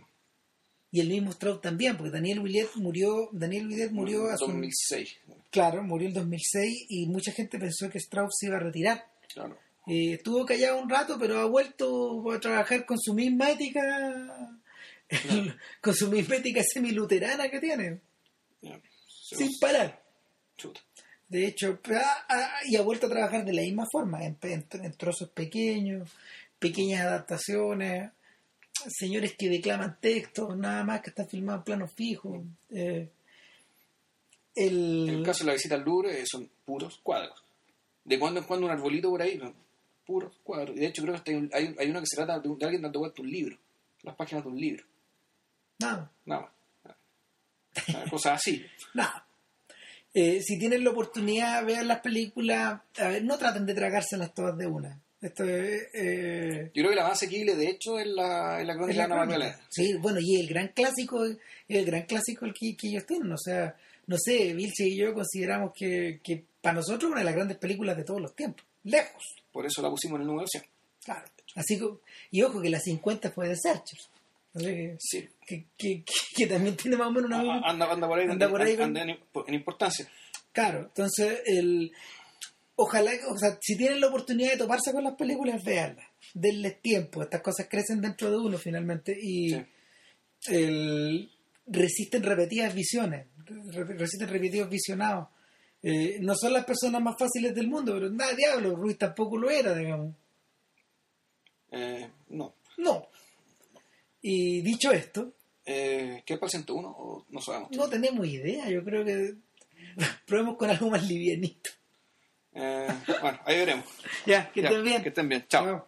Y el mismo Strauss también, porque Daniel Willet murió, Daniel Willet murió en a su- 2006. claro, murió en 2006 y mucha gente pensó que Strauss se iba a retirar. Claro. Eh, estuvo callado un rato, pero ha vuelto a trabajar con su misma ética, con su misma ética semiluterana que tiene, Ya. Sin parar. chuta. De hecho, ah, ah, y ha vuelto a trabajar de la misma forma, en, en- en trozos pequeños, pequeñas adaptaciones, señores que declaman textos, nada más que están filmados en planos fijos. Eh, el, En el caso de la visita al Louvre eh, son puros cuadros. De cuando en cuando un arbolito por ahí, puros cuadros. Y de hecho creo que hay, hay, hay uno que se trata de, de alguien dando vuelta un libro. Las páginas de un libro. nada, Nada más. Cosas así. nada. Eh, si tienen la oportunidad, vean las películas, a ver, no traten de tragárselas todas de una. Esto es... eh, Yo creo que la más asequible, de hecho, es la, es la crónica la de. Magdalena. Sí, bueno, y el gran clásico, es el gran clásico el que, que ellos tienen. O sea, no sé, Vilche y yo consideramos que, que para nosotros es una de las grandes películas de todos los tiempos. Lejos, Por eso la pusimos en el número 100. claro. Así que, y ojo que la 50 fue de Searchers. Sí. que, que, que- que también tiene más o menos una misma- Anda, anda por ahí, Anda por ahí con- anda en, en importancia. Claro, entonces, el, ojalá, o sea, si tienen la oportunidad de toparse con las películas, véanlas. Denles tiempo, estas cosas crecen dentro de uno finalmente y Sí. el- resisten repetidas visiones, re- resisten repetidos visionados. Eh, no son las personas más fáciles del mundo, pero nada, diablo, Ruiz tampoco lo era, digamos. Eh, no. No. Y dicho esto, Eh, ¿Qué es para el 101? O no sabemos. no tenemos idea, yo creo que probemos con algo más livianito. Eh, bueno, ahí veremos. Ya, que Ya, estén bien. Que estén bien. Chao. Chao.